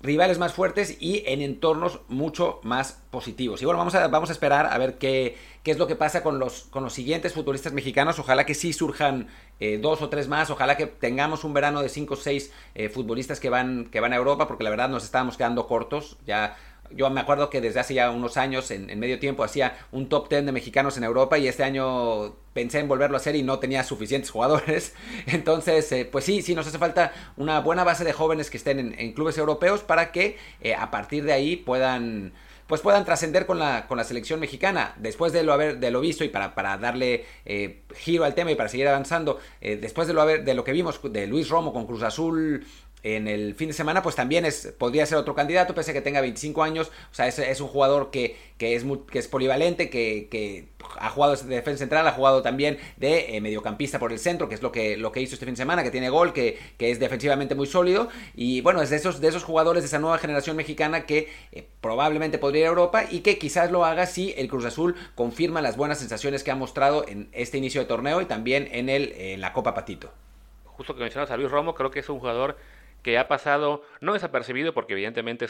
rivales más fuertes y en entornos mucho más positivos. Y bueno, vamos a, vamos a esperar a ver qué, qué es lo que pasa con los, con los siguientes futbolistas mexicanos. Ojalá que sí surjan eh, dos o tres más. Ojalá que tengamos un verano de cinco o seis eh, futbolistas que van, que van a Europa, porque la verdad nos estábamos quedando cortos. Ya yo me acuerdo que desde hace ya unos años, en, medio tiempo, hacía un top 10 de mexicanos en Europa y este año pensé en volverlo a hacer y no tenía suficientes jugadores. Entonces, eh, pues sí, sí, nos hace falta una buena base de jóvenes que estén en, clubes europeos para que a partir de ahí puedan pues puedan trascender con la, con la selección mexicana. Después de lo, haber, de lo visto y para, para darle eh, giro al tema y para seguir avanzando, eh, después de lo, haber, de lo que vimos de Luis Romo con Cruz Azul en el fin de semana, pues también es, podría ser otro candidato, pese a que tenga 25 años. O sea, es, es un jugador que, que, es, que es polivalente, que, que, ha jugado de defensa central, ha jugado también de eh, mediocampista por el centro, que es lo que, lo que hizo este fin de semana, que tiene gol, que, que es defensivamente muy sólido. Y bueno, es de esos, de esos jugadores de esa nueva generación mexicana que eh, probablemente podría ir a Europa y que quizás lo haga si el Cruz Azul confirma las buenas sensaciones que ha mostrado en este inicio de torneo y también en, el, la Copa Patito. Justo que mencionas a Luis Romo, creo que es un jugador que ha pasado no desapercibido porque evidentemente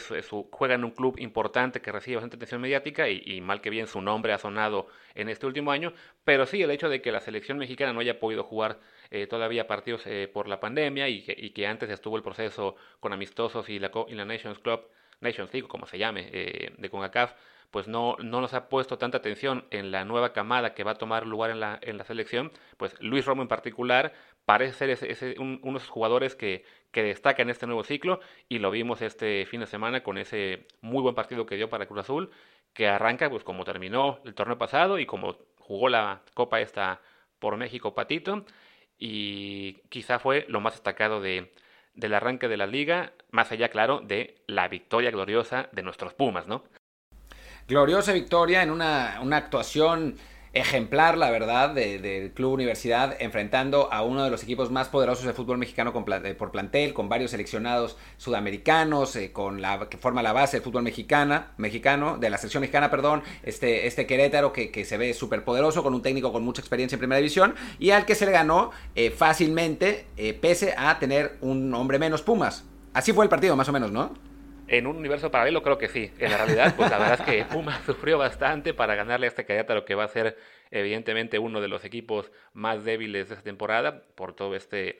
juega en un club importante que recibe bastante atención mediática y, mal que bien su nombre ha sonado en este último año, pero sí el hecho de que la selección mexicana no haya podido jugar eh, todavía partidos eh, por la pandemia y que, antes estuvo el proceso con amistosos y la, Nations Club, Nations League, como se llame, eh, de CONCACAF, pues no, no nos ha puesto tanta atención en la nueva camada que va a tomar lugar en la, en la selección, pues Luis Romo en particular parece ser ese, ese, un, unos jugadores que, que destaca en este nuevo ciclo y lo vimos este fin de semana con ese muy buen partido que dio para Cruz Azul, que arranca pues como terminó el torneo pasado y como jugó la Copa esta por México Patito y quizá fue lo más destacado de, del arranque de la liga, más allá, claro, de la victoria gloriosa de nuestros Pumas, ¿no? Gloriosa victoria en una, una actuación ejemplar, la verdad, del de Club Universidad, enfrentando a uno de los equipos más poderosos de fútbol mexicano con, eh, por plantel, con varios seleccionados sudamericanos, eh, con la que forma la base del fútbol mexicana, mexicano, de la selección mexicana, perdón, este, este Querétaro que, que se ve súper poderoso, con un técnico con mucha experiencia en primera división, y al que se le ganó eh, fácilmente, eh, pese a tener un hombre menos Pumas. Así fue el partido, más o menos, ¿no? En un universo paralelo creo que sí. En la realidad, pues la verdad es que Puma sufrió bastante para ganarle a este Querétaro que va a ser evidentemente uno de los equipos más débiles de esta temporada por todo este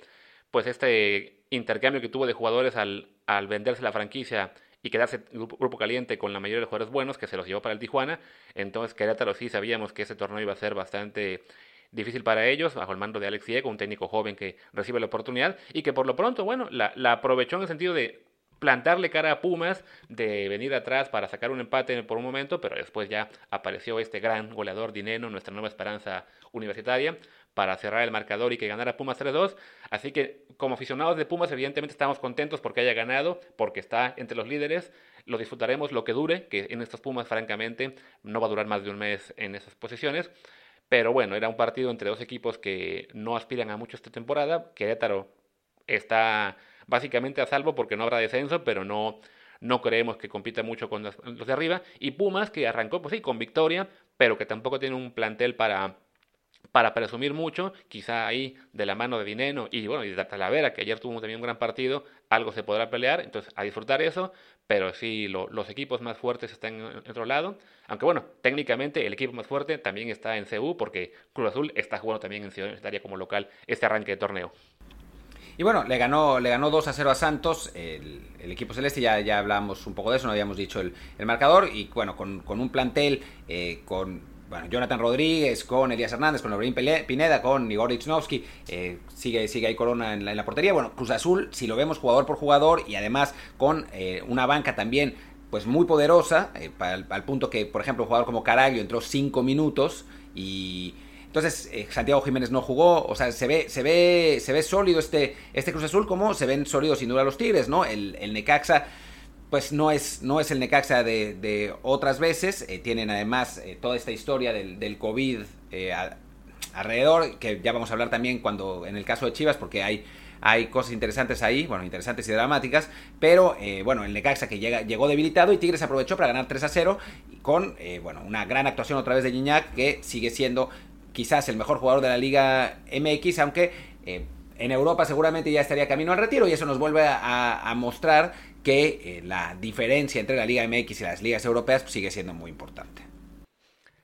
pues este intercambio que tuvo de jugadores al, al venderse la franquicia y quedarse grupo, caliente con la mayoría de jugadores buenos que se los llevó para el Tijuana. Entonces Querétaro sí sabíamos que ese torneo iba a ser bastante difícil para ellos, bajo el mando de Alex Diego, un técnico joven que recibe la oportunidad y que por lo pronto, bueno, la, la aprovechó en el sentido de plantarle cara a Pumas, de venir atrás para sacar un empate por un momento, pero después ya apareció este gran goleador Dineno, nuestra nueva esperanza universitaria, para cerrar el marcador y que ganara Pumas 3-2. Así que como aficionados de Pumas evidentemente estamos contentos porque haya ganado, porque está entre los líderes. Lo disfrutaremos lo que dure, que en estos Pumas francamente no va a durar más de un mes en esas posiciones. Pero bueno, era un partido entre dos equipos que no aspiran a mucho esta temporada. Querétaro está básicamente a salvo porque no habrá descenso, pero no, no creemos que compita mucho con los, de arriba. Y Pumas, que arrancó, pues sí, con victoria, pero que tampoco tiene un plantel para, para presumir mucho, quizá ahí de la mano de Dineno y bueno, y de Talavera, que ayer tuvo también un gran partido, algo se podrá pelear, entonces a disfrutar eso, pero sí, lo, los equipos más fuertes están en, en, otro lado, aunque bueno, técnicamente el equipo más fuerte también está en CU, porque Cruz Azul está jugando también en Ciudad Universitaria como local este arranque de torneo. Y bueno, le ganó, le ganó 2 a 0 a Santos, el, el equipo celeste, ya, ya hablamos un poco de eso, no habíamos dicho el, el marcador, y bueno, con, con un plantel, eh, con bueno, Jonathan Rodríguez, con Elías Hernández, con Lorín Pineda, con Igor Lichnowsky, eh, sigue, sigue ahí Corona en la, en la, portería. Bueno, Cruz Azul, si lo vemos jugador por jugador y además con eh, una banca también pues muy poderosa, eh, al, al, punto que, por ejemplo, un jugador como Caraglio entró 5 minutos y entonces, eh, Santiago Jiménez no jugó, o sea, se ve, se ve, se ve sólido este, este Cruz Azul como se ven sólidos sin duda los Tigres, ¿no? El, el Necaxa, pues no es, no es el Necaxa de, de otras veces, eh, tienen además eh, toda esta historia del, del COVID alrededor, que ya vamos a hablar también cuando, en el caso de Chivas, porque hay hay cosas interesantes ahí, bueno, interesantes y dramáticas, pero bueno, el Necaxa que llega, llegó debilitado y Tigres aprovechó para ganar 3 a 0 con, bueno, una gran actuación otra vez de Gignac que sigue siendo quizás el mejor jugador de la Liga MX, aunque eh, en Europa seguramente ya estaría camino al retiro y eso nos vuelve a, mostrar que eh, la diferencia entre la Liga MX y las ligas europeas pues, sigue siendo muy importante.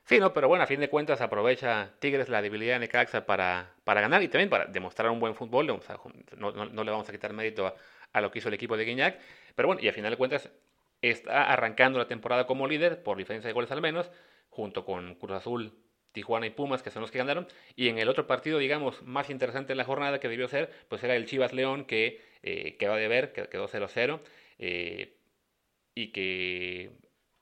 Sí, no, pero bueno, a fin de cuentas aprovecha Tigres la debilidad de Necaxa para, para ganar y también para demostrar un buen fútbol. No, no, le vamos a quitar mérito a, a, lo que hizo el equipo de Guiñac. Pero bueno, y a final de cuentas está arrancando la temporada como líder, por diferencia de goles al menos, junto con Cruz Azul, Tijuana y Pumas, que son los que ganaron. Y en el otro partido, digamos, más interesante de la jornada que debió ser, pues era el Chivas León, que eh, quedó de ver, que quedó 0-0, eh, y que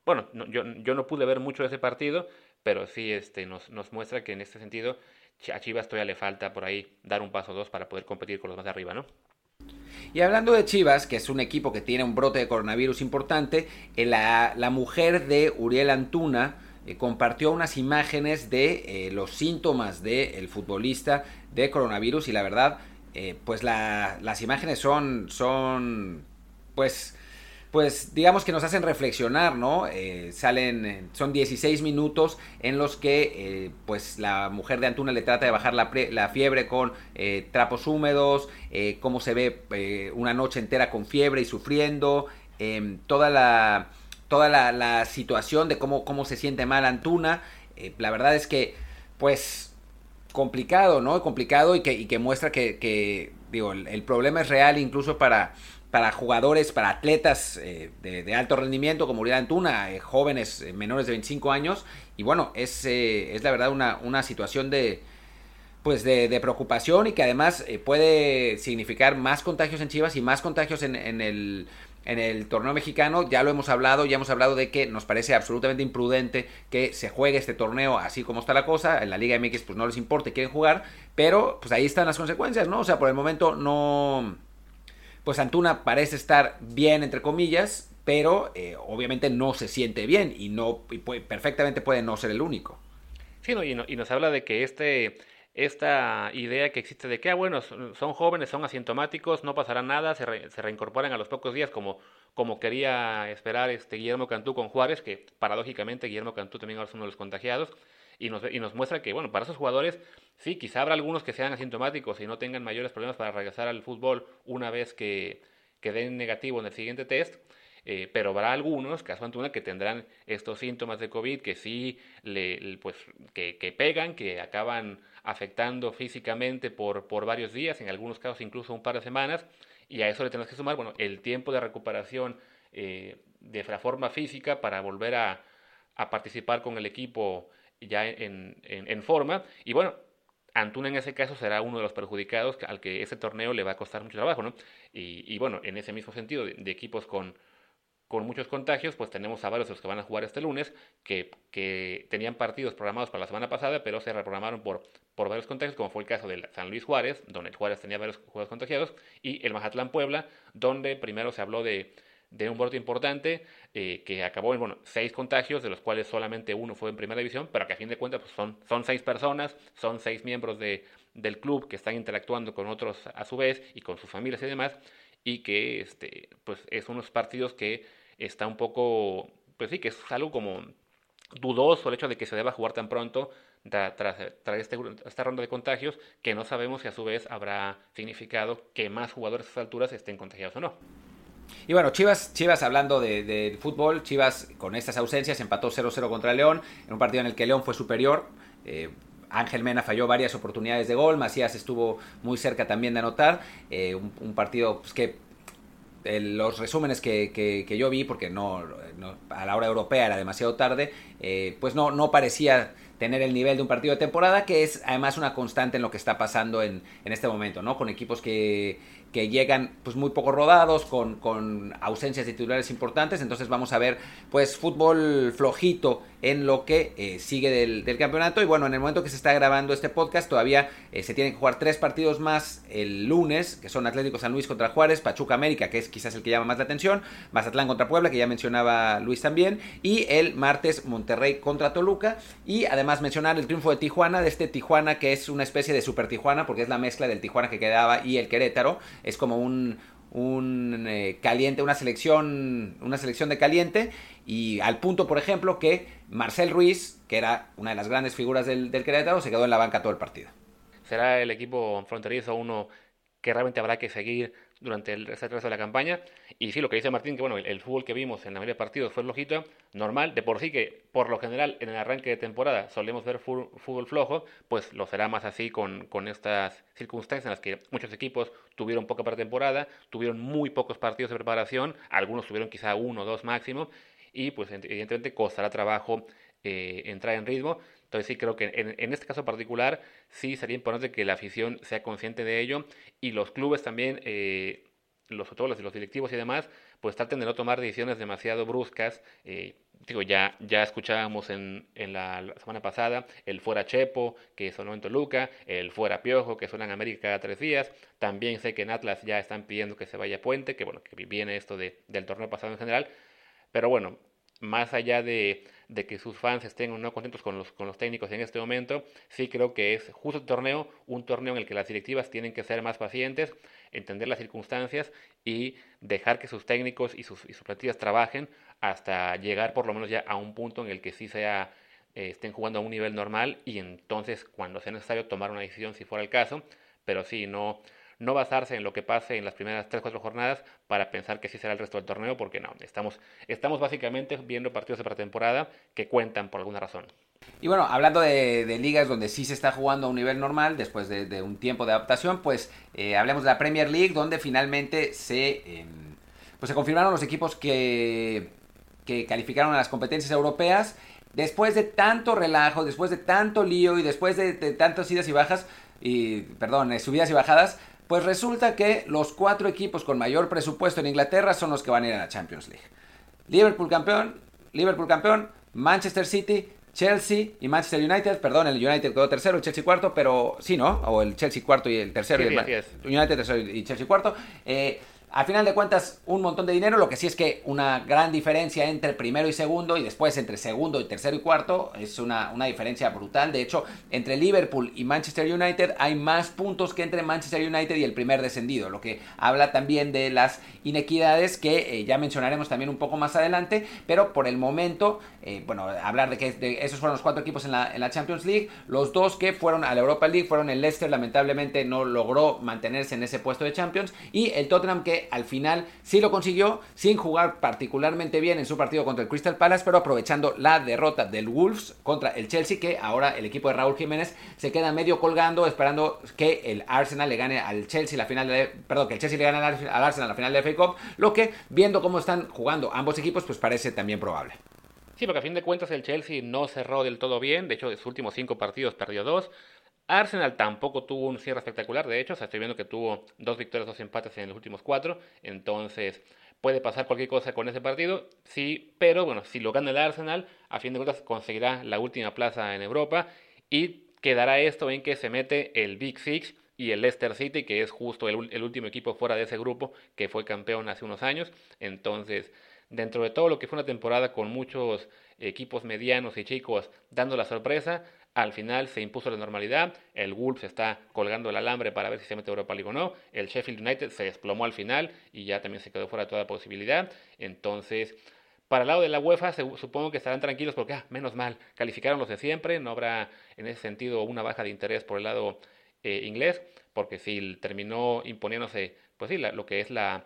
bueno, yo, yo, no pude ver mucho de ese partido, pero sí este, nos, nos muestra que en este sentido a Chivas todavía le falta por ahí dar un paso o dos para poder competir con los más de arriba, ¿no? Y hablando de Chivas, que es un equipo que tiene un brote de coronavirus importante, eh, la, la mujer de Uriel Antuna eh, compartió unas imágenes de eh, los síntomas del futbolista de coronavirus y la verdad, pues la, las imágenes son, son, pues pues digamos que nos hacen reflexionar, ¿no? Eh, salen, eh, son 16 minutos en los que eh, pues la mujer de Antuna le trata de bajar la, la fiebre con trapos húmedos, cómo se ve una noche entera con fiebre y sufriendo, em, toda la toda la, situación de cómo, cómo se siente mal Antuna. la verdad es que, pues, complicado, ¿no? Complicado y que, y que muestra que, que digo, el problema es real incluso para para jugadores, para atletas eh, de, alto rendimiento como Uriel Antuna, eh, jóvenes eh, menores de 25 años. Y bueno, es, es la verdad una, una situación de, pues de, preocupación y que además puede significar más contagios en Chivas y más contagios en, en, el, en el torneo mexicano. Ya lo hemos hablado, ya hemos hablado de que nos parece absolutamente imprudente que se juegue este torneo así como está la cosa. En la Liga MX pues no les importa, quieren jugar, pero pues ahí están las consecuencias, ¿no? O sea, por el momento no pues Antuna parece estar bien, entre comillas, pero eh, obviamente no se siente bien y no perfectamente puede no ser el único. Sí, no, y, nos habla de que este, esta idea que existe de que, ah, bueno, son, jóvenes, son asintomáticos, no pasará nada, se, reincorporan a los pocos días como, como quería esperar este Guillermo Cantú con Juárez, que paradójicamente Guillermo Cantú también es uno de los contagiados y nos, y nos muestra que, bueno, para esos jugadores, sí, quizá habrá algunos que sean asintomáticos y no tengan mayores problemas para regresar al fútbol una vez que, que den negativo en el siguiente test, eh, pero habrá algunos, caso Antuna, que tendrán estos síntomas de COVID que sí, le, pues, que, que, pegan, que acaban afectando físicamente por, por varios días, en algunos casos incluso un par de semanas, y a eso le tenemos que sumar, bueno, el tiempo de recuperación eh, de la forma física para volver a, a participar con el equipo ya en, en, forma. Y bueno, Antuna en ese caso será uno de los perjudicados al que ese torneo le va a costar mucho trabajo, ¿no? Y, y bueno, en ese mismo sentido, de, equipos con, con muchos contagios, pues tenemos a varios de los que van a jugar este lunes, que, que tenían partidos programados para la semana pasada, pero se reprogramaron por, por varios contagios, como fue el caso de San Luis Juárez, donde Juárez tenía varios jugadores contagiados, y el Mazatlán Puebla, donde primero se habló de de un brote importante eh, que acabó en bueno, seis contagios, de los cuales solamente uno fue en primera división, pero que a fin de cuentas pues, son, son seis personas, son seis miembros de, del club que están interactuando con otros a su vez y con sus familias y demás, y que este, pues, es unos partidos que está un poco, pues sí, que es algo como dudoso el hecho de que se deba jugar tan pronto tras, tras este, esta ronda de contagios, que no sabemos si a su vez habrá significado que más jugadores a estas alturas estén contagiados o no. Y bueno, Chivas, Chivas hablando de, fútbol, Chivas con estas ausencias empató 0-0 contra León, en un partido en el que León fue superior. Eh, Ángel Mena falló varias oportunidades de gol, Macías estuvo muy cerca también de anotar. Eh, un, partido pues, que los resúmenes que, yo vi, porque no, a la hora europea era demasiado tarde, eh, pues no, no parecía tener el nivel de un partido de temporada, que es además una constante en lo que está pasando en, en este momento, ¿no? Con equipos que, que llegan pues muy poco rodados, con, con, ausencias de titulares importantes, entonces vamos a ver pues fútbol flojito en lo que eh, sigue del, campeonato. Y bueno, en el momento que se está grabando este podcast todavía eh, se tienen que jugar tres partidos más el lunes, que son Atlético San Luis contra Juárez, Pachuca América, que es quizás el que llama más la atención, Mazatlán contra Puebla, que ya mencionaba Luis también, y el martes Monterrey contra Toluca, y además mencionar el triunfo de Tijuana, de este Tijuana que es una especie de super Tijuana, porque es la mezcla del Tijuana que quedaba y el Querétaro, es como un, un eh, caliente, una selección, una selección de caliente y al punto, por ejemplo, que Marcel Ruiz, que era una de las grandes figuras del, del Querétaro, se quedó en la banca todo el partido. Será el equipo fronterizo uno que realmente habrá que seguir durante el resto de la campaña. Y sí, lo que dice Martín, que bueno, el, fútbol que vimos en la mayoría de partidos fue flojito, normal, de por sí que por lo general en el arranque de temporada solemos ver fútbol, flojo, pues lo será más así con, con estas circunstancias en las que muchos equipos tuvieron poca pretemporada, tuvieron muy pocos partidos de preparación, algunos tuvieron quizá uno o dos máximo, y pues evidentemente costará trabajo eh, entrar en ritmo. Entonces sí creo que en, en, este caso particular sí sería importante que la afición sea consciente de ello y los clubes también eh, los, todos los, directivos y demás, pues traten de no tomar decisiones demasiado bruscas. Eh, digo, ya, ya escuchábamos en, en la, semana pasada el fuera Chepo, que sonó en Toluca, el fuera Piojo, que suena en América cada tres días. También sé que en Atlas ya están pidiendo que se vaya Puente, que bueno, que viene esto de, del torneo pasado en general. Pero bueno, más allá de, de, que sus fans estén no contentos con los, con los técnicos en este momento, sí creo que es justo el torneo, un torneo en el que las directivas tienen que ser más pacientes, entender las circunstancias y dejar que sus técnicos y sus, y sus plantillas trabajen hasta llegar por lo menos ya a un punto en el que sí sea, eh, estén jugando a un nivel normal y entonces cuando sea necesario tomar una decisión si fuera el caso, pero sí, no, no basarse en lo que pase en las primeras 3-4 jornadas para pensar que sí será el resto del torneo, porque no, estamos, estamos básicamente viendo partidos de pretemporada que cuentan por alguna razón. Y bueno, hablando de, ligas donde sí se está jugando a un nivel normal después de, un tiempo de adaptación, pues eh, hablemos de la Premier League, donde finalmente se, em, pues se confirmaron los equipos que, que calificaron a las competencias europeas. Después de tanto relajo, después de tanto lío y después de, tantas idas y bajas, y perdón, eh, subidas y bajadas, pues resulta que los cuatro equipos con mayor presupuesto en Inglaterra son los que van a ir a la Champions League. Liverpool campeón, Liverpool campeón, Manchester City, Chelsea y Manchester United. Perdón, el United quedó tercero, el Chelsea cuarto, pero sí, ¿no? O el Chelsea cuarto y el tercero. y el United tercero y Chelsea cuarto. Eh, a final de cuentas, un montón de dinero. Lo que sí es que una gran diferencia entre primero y segundo y después entre segundo y tercero y cuarto es una, una diferencia brutal. De hecho, entre Liverpool y Manchester United hay más puntos que entre Manchester United y el primer descendido. Lo que habla también de las inequidades que eh, ya mencionaremos también un poco más adelante. Pero por el momento, eh, bueno, hablar de que esos fueron los cuatro equipos en la, en la Champions League. Los dos que fueron a la Europa League fueron el Leicester, lamentablemente no logró mantenerse en ese puesto de Champions. Y el Tottenham que al final sí lo consiguió, sin jugar particularmente bien en su partido contra el Crystal Palace, pero aprovechando la derrota del Wolves contra el Chelsea, que ahora el equipo de Raúl Jiménez se queda medio colgando, esperando que el Arsenal le gane al Chelsea la final de, perdón, que el Chelsea le gane al Arsenal la final de FA Cup, lo que viendo cómo están jugando ambos equipos, pues parece también probable. Sí, porque a fin de cuentas el Chelsea no cerró del todo bien, de hecho sus últimos cinco partidos perdió dos, Arsenal tampoco tuvo un cierre espectacular, de hecho, o estoy viendo que tuvo dos victorias, dos empates en los últimos cuatro, entonces puede pasar cualquier cosa con ese partido, sí, pero bueno, si lo gana el Arsenal, a fin de cuentas conseguirá la última plaza en Europa y quedará esto en que se mete el Big Six y el Leicester City, que es justo el último equipo fuera de ese grupo que fue campeón hace unos años, entonces dentro de todo lo que fue una temporada con muchos equipos medianos y chicos dando la sorpresa, al final se impuso la normalidad, el Wolves está colgando el alambre para ver si se mete Europa League o no, el Sheffield United se desplomó al final y ya también se quedó fuera toda posibilidad, entonces... Para el lado de la UEFA supongo que estarán tranquilos porque, ah, menos mal, calificaron los de siempre, no habrá en ese sentido una baja de interés por el lado eh, inglés, porque si terminó imponiéndose, pues sí, lo que es la,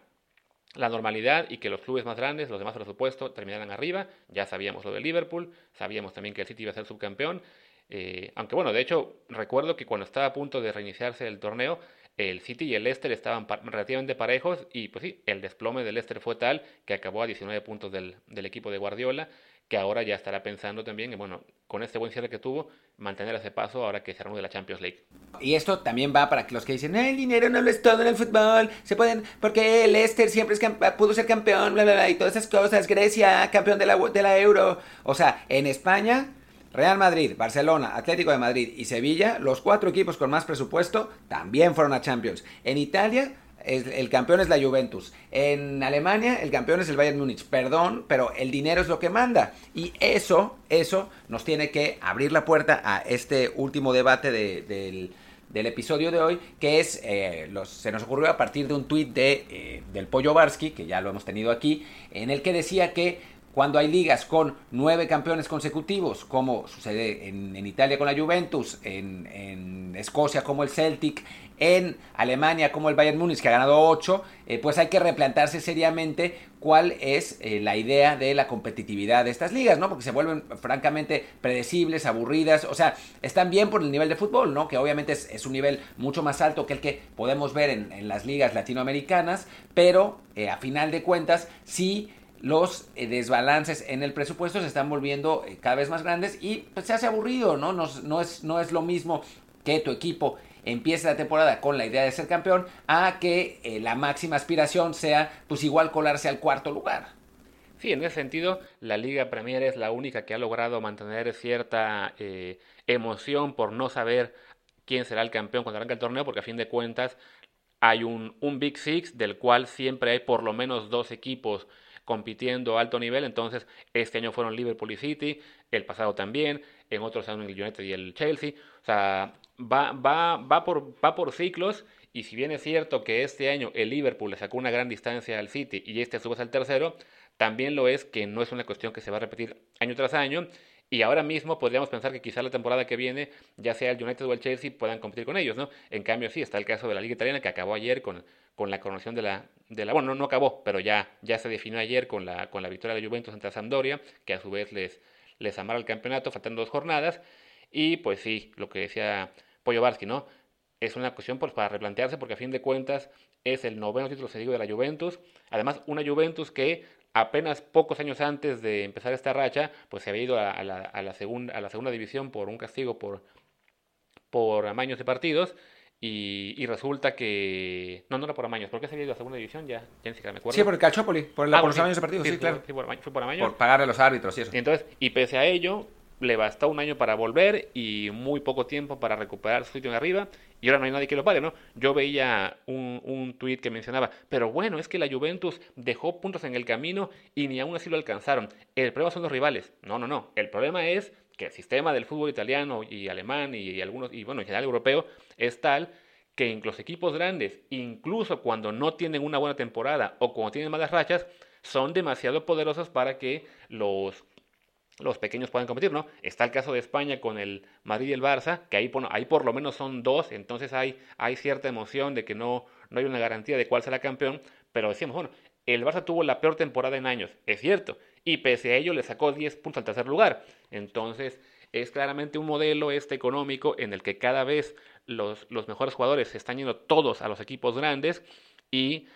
la normalidad y que los clubes más grandes, los demás por supuesto, terminaran arriba. Ya sabíamos lo de Liverpool, sabíamos también que el City iba a ser subcampeón eh, aunque bueno, de hecho, recuerdo que cuando estaba a punto de reiniciarse el torneo, el City y el Leicester estaban relativamente parejos y pues sí, el desplome del Leicester fue tal que acabó a 19 puntos del, equipo de Guardiola, que ahora ya estará pensando también en, bueno, con este buen cierre que tuvo, mantener ese paso ahora que se de la Champions League. Y esto también va para los que dicen, el dinero no lo es todo en el fútbol, se pueden, porque el Leicester siempre es pudo ser campeón, bla, bla, bla, y todas esas cosas, Grecia, campeón de la, de la Euro. O sea, en España Real Madrid, Barcelona, Atlético de Madrid y Sevilla, los cuatro equipos con más presupuesto, también fueron a Champions. En Italia, el campeón es la Juventus. En Alemania, el campeón es el Bayern Múnich. Perdón, pero el dinero es lo que manda. Y eso, eso nos tiene que abrir la puerta a este último debate del, episodio de hoy, que es, eh, se nos ocurrió a partir de un tuit de, eh, del Pollo Barsky, que ya lo hemos tenido aquí, en el que decía que cuando hay ligas con nueve campeones consecutivos, como sucede en, Italia con la Juventus, en, Escocia como el Celtic, en Alemania como el Bayern Múnich, que ha ganado ocho, eh, pues hay que replantarse seriamente cuál es eh, la idea de la competitividad de estas ligas, ¿no? Porque se vuelven francamente predecibles, aburridas, o sea, están bien por el nivel de fútbol, ¿no? Que obviamente es, un nivel mucho más alto que el que podemos ver en, las ligas latinoamericanas, pero eh, a final de cuentas sí los eh, desbalances en el presupuesto se están volviendo eh, cada vez más grandes y pues, se hace aburrido, ¿no? No, es, no es lo mismo que tu equipo empiece la temporada con la idea de ser campeón a que eh, la máxima aspiración sea pues igual colarse al cuarto lugar. Sí, en ese sentido, la Liga Premier es la única que ha logrado mantener cierta emoción por no saber quién será el campeón cuando arranca el torneo, porque a fin de cuentas hay un, un Big Six del cual siempre hay por lo menos dos equipos compitiendo a alto nivel. Entonces, este año fueron Liverpool y City, el pasado también, en otros años el United y el Chelsea. O sea, va, va, va, por, va por ciclos. Y si bien es cierto que este año el Liverpool le sacó una gran distancia al City y este a su vez al tercero, también lo es que no es una cuestión que se va a repetir año tras año. Y ahora mismo podríamos pensar que quizá la temporada que viene, ya sea el United o el Chelsea, puedan competir con ellos, ¿no? En cambio, sí, está el caso de la Liga Italiana que acabó ayer con, con la coronación de la. Bueno, no, acabó, pero ya, ya se definió ayer con la, con la victoria de Juventus ante Sampdoria, que a su vez les, les amara el campeonato, faltando dos jornadas. Y pues sí, lo que decía Pollo Barsky, ¿no? Es una cuestión pues, para replantearse porque a fin de cuentas es el noveno título seguido de la Juventus. Además, una Juventus que apenas pocos años antes de empezar esta racha, pues se había ido a, la, a la, segunda, a la segunda división por un castigo por, por amaños de partidos. Y, y, resulta que. No, no era por amaños. ¿Por qué se había ido a la segunda división? Ya, ya ni siquiera me acuerdo. Sí, por el Calciopoli, por, la, ah, por los amaños de partidos, sí, sí claro. Sí, por, fue por amaños. Por pagarle a los árbitros y eso. Y entonces, y pese a ello, le bastó un año para volver y muy poco tiempo para recuperar su sitio en arriba y ahora no hay nadie que lo pague, ¿no? Yo veía un, un tuit que mencionaba, pero bueno, es que la Juventus dejó puntos en el camino y ni aún así lo alcanzaron. El problema son los rivales. No, no, no. El problema es que el sistema del fútbol italiano y alemán y, algunos, y bueno, en general europeo, es tal que los equipos grandes, incluso cuando no tienen una buena temporada o cuando tienen malas rachas, son demasiado poderosos para que los los pequeños pueden competir, ¿no? Está el caso de España con el Madrid y el Barça, que ahí, ahí por lo menos son dos, entonces hay, hay cierta emoción de que no, no hay una garantía de cuál será campeón, pero decimos, bueno, el Barça tuvo la peor temporada en años, es cierto, y pese a ello le sacó 10 puntos al tercer lugar, entonces es claramente un modelo este económico en el que cada vez los, los mejores jugadores se están yendo todos a los equipos grandes y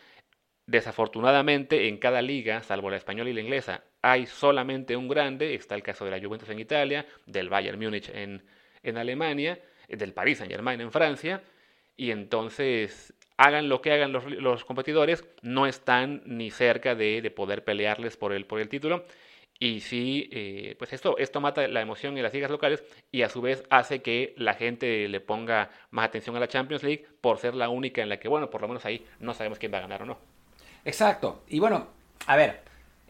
Desafortunadamente, en cada liga, salvo la española y la inglesa, hay solamente un grande. Está el caso de la Juventus en Italia, del Bayern Múnich en, en Alemania, del Paris Saint Germain en Francia. Y entonces, hagan lo que hagan los, los competidores, no están ni cerca de, de, poder pelearles por el, por el título. Y sí, eh, pues esto, esto mata la emoción en las ligas locales y a su vez hace que la gente le ponga más atención a la Champions League por ser la única en la que, bueno, por lo menos ahí no sabemos quién va a ganar o no. Exacto. Y bueno, a ver,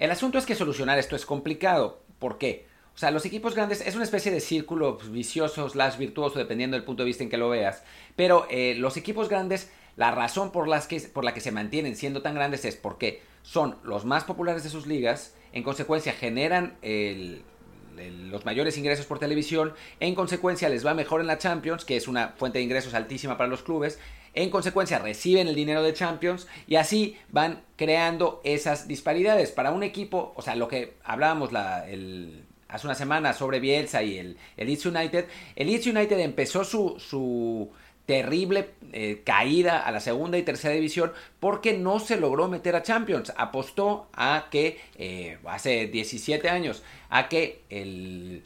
el asunto es que solucionar esto es complicado. ¿Por qué? O sea, los equipos grandes es una especie de círculo vicioso, slash virtuoso, dependiendo del punto de vista en que lo veas. Pero eh, los equipos grandes, la razón por, las que, por la que se mantienen siendo tan grandes es porque son los más populares de sus ligas, en consecuencia generan el, los mayores ingresos por televisión, en consecuencia les va mejor en la Champions, que es una fuente de ingresos altísima para los clubes, en consecuencia reciben el dinero de Champions y así van creando esas disparidades. Para un equipo, o sea, lo que hablábamos la, hace una semana sobre Bielsa y el, el Leeds United, el Leeds United empezó su, su terrible eh, caída a la segunda y tercera división porque no se logró meter a Champions. Apostó a que, eh, hace 17 años, a que el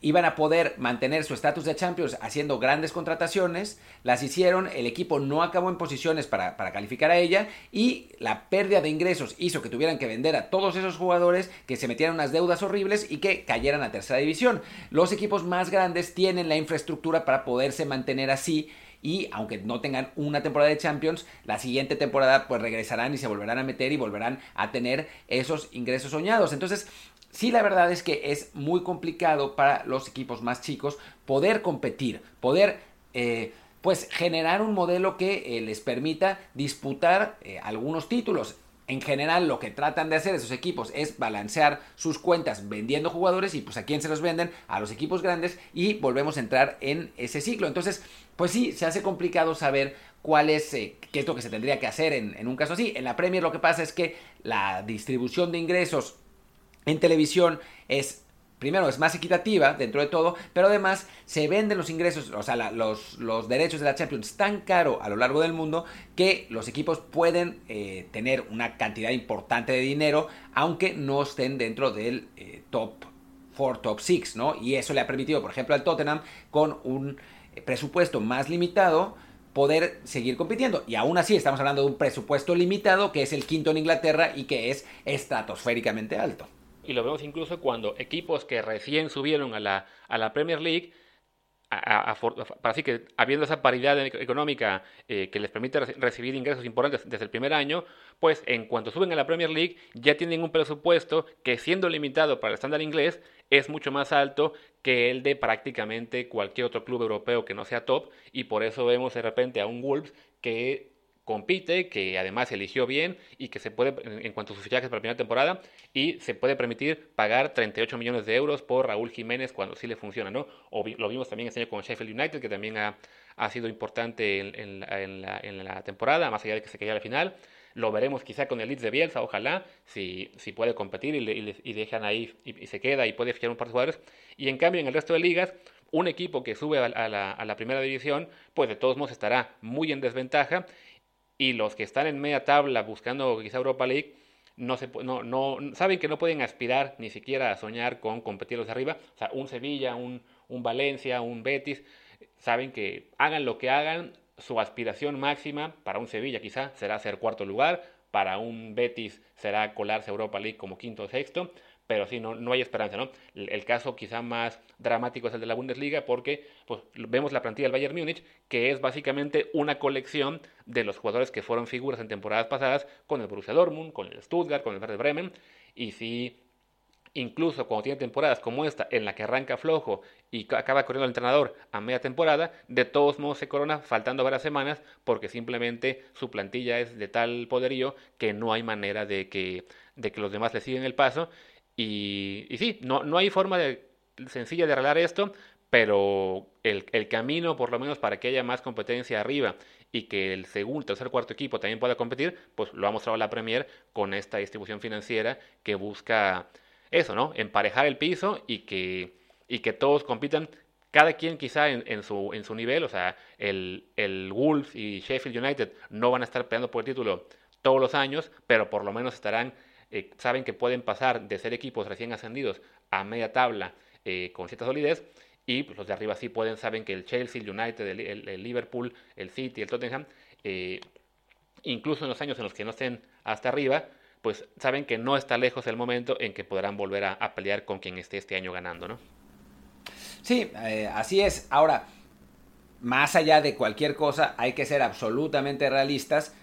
iban a poder mantener su estatus de Champions haciendo grandes contrataciones, las hicieron, el equipo no acabó en posiciones para, para, calificar a ella y la pérdida de ingresos hizo que tuvieran que vender a todos esos jugadores, que se metieran unas deudas horribles y que cayeran a tercera división. Los equipos más grandes tienen la infraestructura para poderse mantener así y aunque no tengan una temporada de Champions, la siguiente temporada pues regresarán y se volverán a meter y volverán a tener esos ingresos soñados. Entonces, sí la verdad es que es muy complicado para los equipos más chicos poder competir, poder... Eh, pues generar un modelo que eh, les permita disputar eh, algunos títulos. En general lo que tratan de hacer esos equipos es balancear sus cuentas vendiendo jugadores y pues a quién se los venden, a los equipos grandes y volvemos a entrar en ese ciclo. Entonces, pues sí, se hace complicado saber cuál es, qué es lo que se tendría que hacer en, en un caso así. En la Premier lo que pasa es que la distribución de ingresos en televisión es primero es más equitativa dentro de todo, pero además se venden los ingresos, o sea, los, derechos de la Champions tan caro a lo largo del mundo que los equipos pueden eh, tener una cantidad importante de dinero, aunque no estén dentro del eh, top 4, top 6, ¿no? Y eso le ha permitido, por ejemplo, al Tottenham con un presupuesto más limitado, poder seguir compitiendo. Y aún así estamos hablando de un presupuesto limitado que es el quinto en Inglaterra y que es estratosféricamente alto. Y lo vemos incluso cuando equipos que recién subieron a la, a la Premier League para así que habiendo esa paridad económica eh, que les permite recibir ingresos importantes desde el primer año, pues en cuanto suben a la Premier League ya tienen un presupuesto que siendo limitado para el estándar inglés es mucho más alto que el de prácticamente cualquier otro club europeo que no sea top y por eso vemos de repente a un Wolves que compite, que además eligió bien y que se puede, en cuanto a sus fichajes para la primera temporada, y se puede permitir pagar 38 millones de euros por Raúl Jiménez cuando sí le funciona, ¿no? O lo vimos también este año con Sheffield United, que también ha, ha sido importante en, la, en, la, temporada, más allá de que se cayera al final. Lo veremos quizá con el Leeds de Bielsa, ojalá, si, si puede competir y, y, dejan ahí y, se queda y puede fichar un par de jugadores. Y en cambio, en el resto de ligas, un equipo que sube a la primera división, pues de todos modos estará muy en desventaja y los que están en media tabla buscando quizá Europa League no, se, no, no saben que no pueden aspirar ni siquiera a soñar con competir los arriba. O sea, un Sevilla, un, un Valencia, un Betis, saben que hagan lo que hagan, su aspiración máxima para un Sevilla quizá será ser cuarto lugar, para un Betis será colarse Europa League como quinto o sexto, pero sí, no, no hay esperanza, ¿no? El, caso quizá más dramático es el de la Bundesliga porque pues, vemos la plantilla del Bayern Múnich, que es básicamente una colección de los jugadores que fueron figuras en temporadas pasadas con el Borussia Dortmund, con el Stuttgart, con el Werder Bremen, y si incluso cuando tiene temporadas como esta, en la que arranca flojo y acaba corriendo el entrenador a media temporada, de todos modos se corona faltando varias semanas porque simplemente su plantilla es de tal poderío que no hay manera de que, de que los demás le siguen el paso y, sí, no, no hay forma de, sencilla de arreglar esto, pero el, camino, por lo menos para que haya más competencia arriba y que el segundo, tercer, cuarto equipo también pueda competir, pues lo ha mostrado la Premier con esta distribución financiera que busca eso, ¿no? Emparejar el piso y que, y que todos compitan, cada quien quizá en, en, su, en su nivel, o sea, el, el Wolves y Sheffield United no van a estar peleando por el título todos los años, pero por lo menos estarán eh, saben que pueden pasar de ser equipos recién ascendidos a media tabla eh, con cierta solidez y pues, los de arriba sí pueden, saben que el Chelsea, el United, el, Liverpool, el City, el Tottenham, eh, incluso en los años en los que no estén hasta arriba, pues saben que no está lejos el momento en que podrán volver a, pelear con quien esté este año ganando, ¿no? Sí, así es. Ahora, más allá de cualquier cosa, hay que ser absolutamente realistas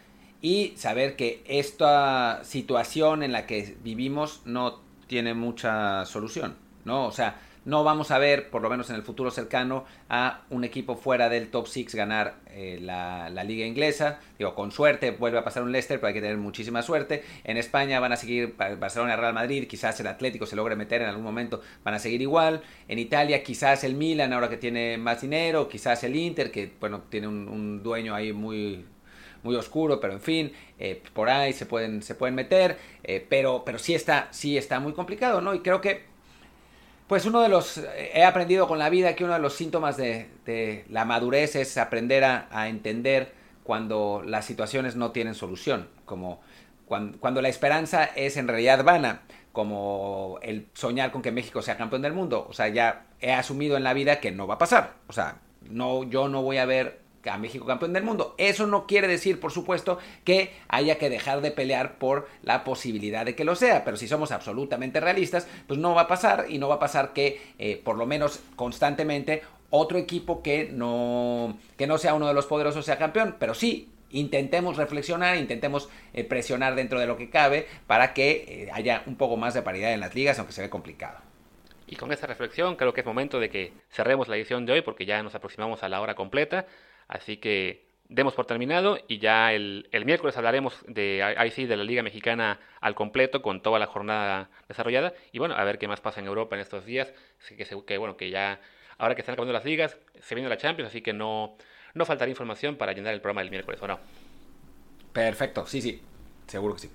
y saber que esta situación en la que vivimos no tiene mucha solución, ¿no? O sea, no vamos a ver, por lo menos en el futuro cercano, a un equipo fuera del top 6 ganar eh, la, liga inglesa. Digo, con suerte vuelve a pasar un Leicester, pero hay que tener muchísima suerte. En España van a seguir Barcelona, Real Madrid, quizás el Atlético se logre meter en algún momento, van a seguir igual. En Italia quizás el Milan, ahora que tiene más dinero, quizás el Inter, que bueno, tiene un dueño ahí muy muy oscuro, pero en fin, eh, por ahí se pueden, se pueden meter, eh, pero, pero sí, está, sí está muy complicado, ¿no? Y creo que, pues uno de los, he aprendido con la vida que uno de los síntomas de, la madurez es aprender a, entender cuando las situaciones no tienen solución, como cuando, cuando la esperanza es en realidad vana, como el soñar con que México sea campeón del mundo, o sea, ya he asumido en la vida que no va a pasar, o sea, no, yo no voy a ver a México campeón del mundo. Eso no quiere decir, por supuesto, que haya que dejar de pelear por la posibilidad de que lo sea, pero si somos absolutamente realistas, pues no va a pasar y no va a pasar que, eh, por lo menos constantemente, otro equipo que no, que no sea uno de los poderosos sea campeón, pero sí intentemos reflexionar, intentemos eh, presionar dentro de lo que cabe para que eh, haya un poco más de paridad en las ligas, aunque se ve complicado. Y con esta reflexión creo que es momento de que cerremos la edición de hoy porque ya nos aproximamos a la hora completa. Así que demos por terminado y ya el, miércoles hablaremos de de la Liga Mexicana al completo con toda la jornada desarrollada y bueno, a ver qué más pasa en Europa en estos días, que, que bueno, que ya ahora que están acabando las ligas, se viene la Champions, así que no, no faltará información para llenar el programa del miércoles, ¿o no? Perfecto, sí, sí, seguro que sí.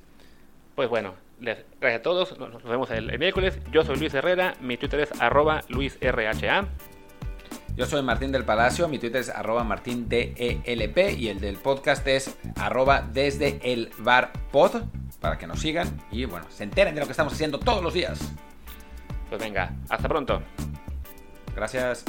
Pues bueno, gracias a todos, nos, vemos el, el, miércoles. Yo soy Luis Herrera, mi Twitter es arroba luisrha. Yo soy Martín del Palacio, mi Twitter es arroba martindelp y el del podcast es arroba desde el bar pod para que nos sigan y bueno, se enteren de lo que estamos haciendo todos los días. Pues venga, hasta pronto. Gracias.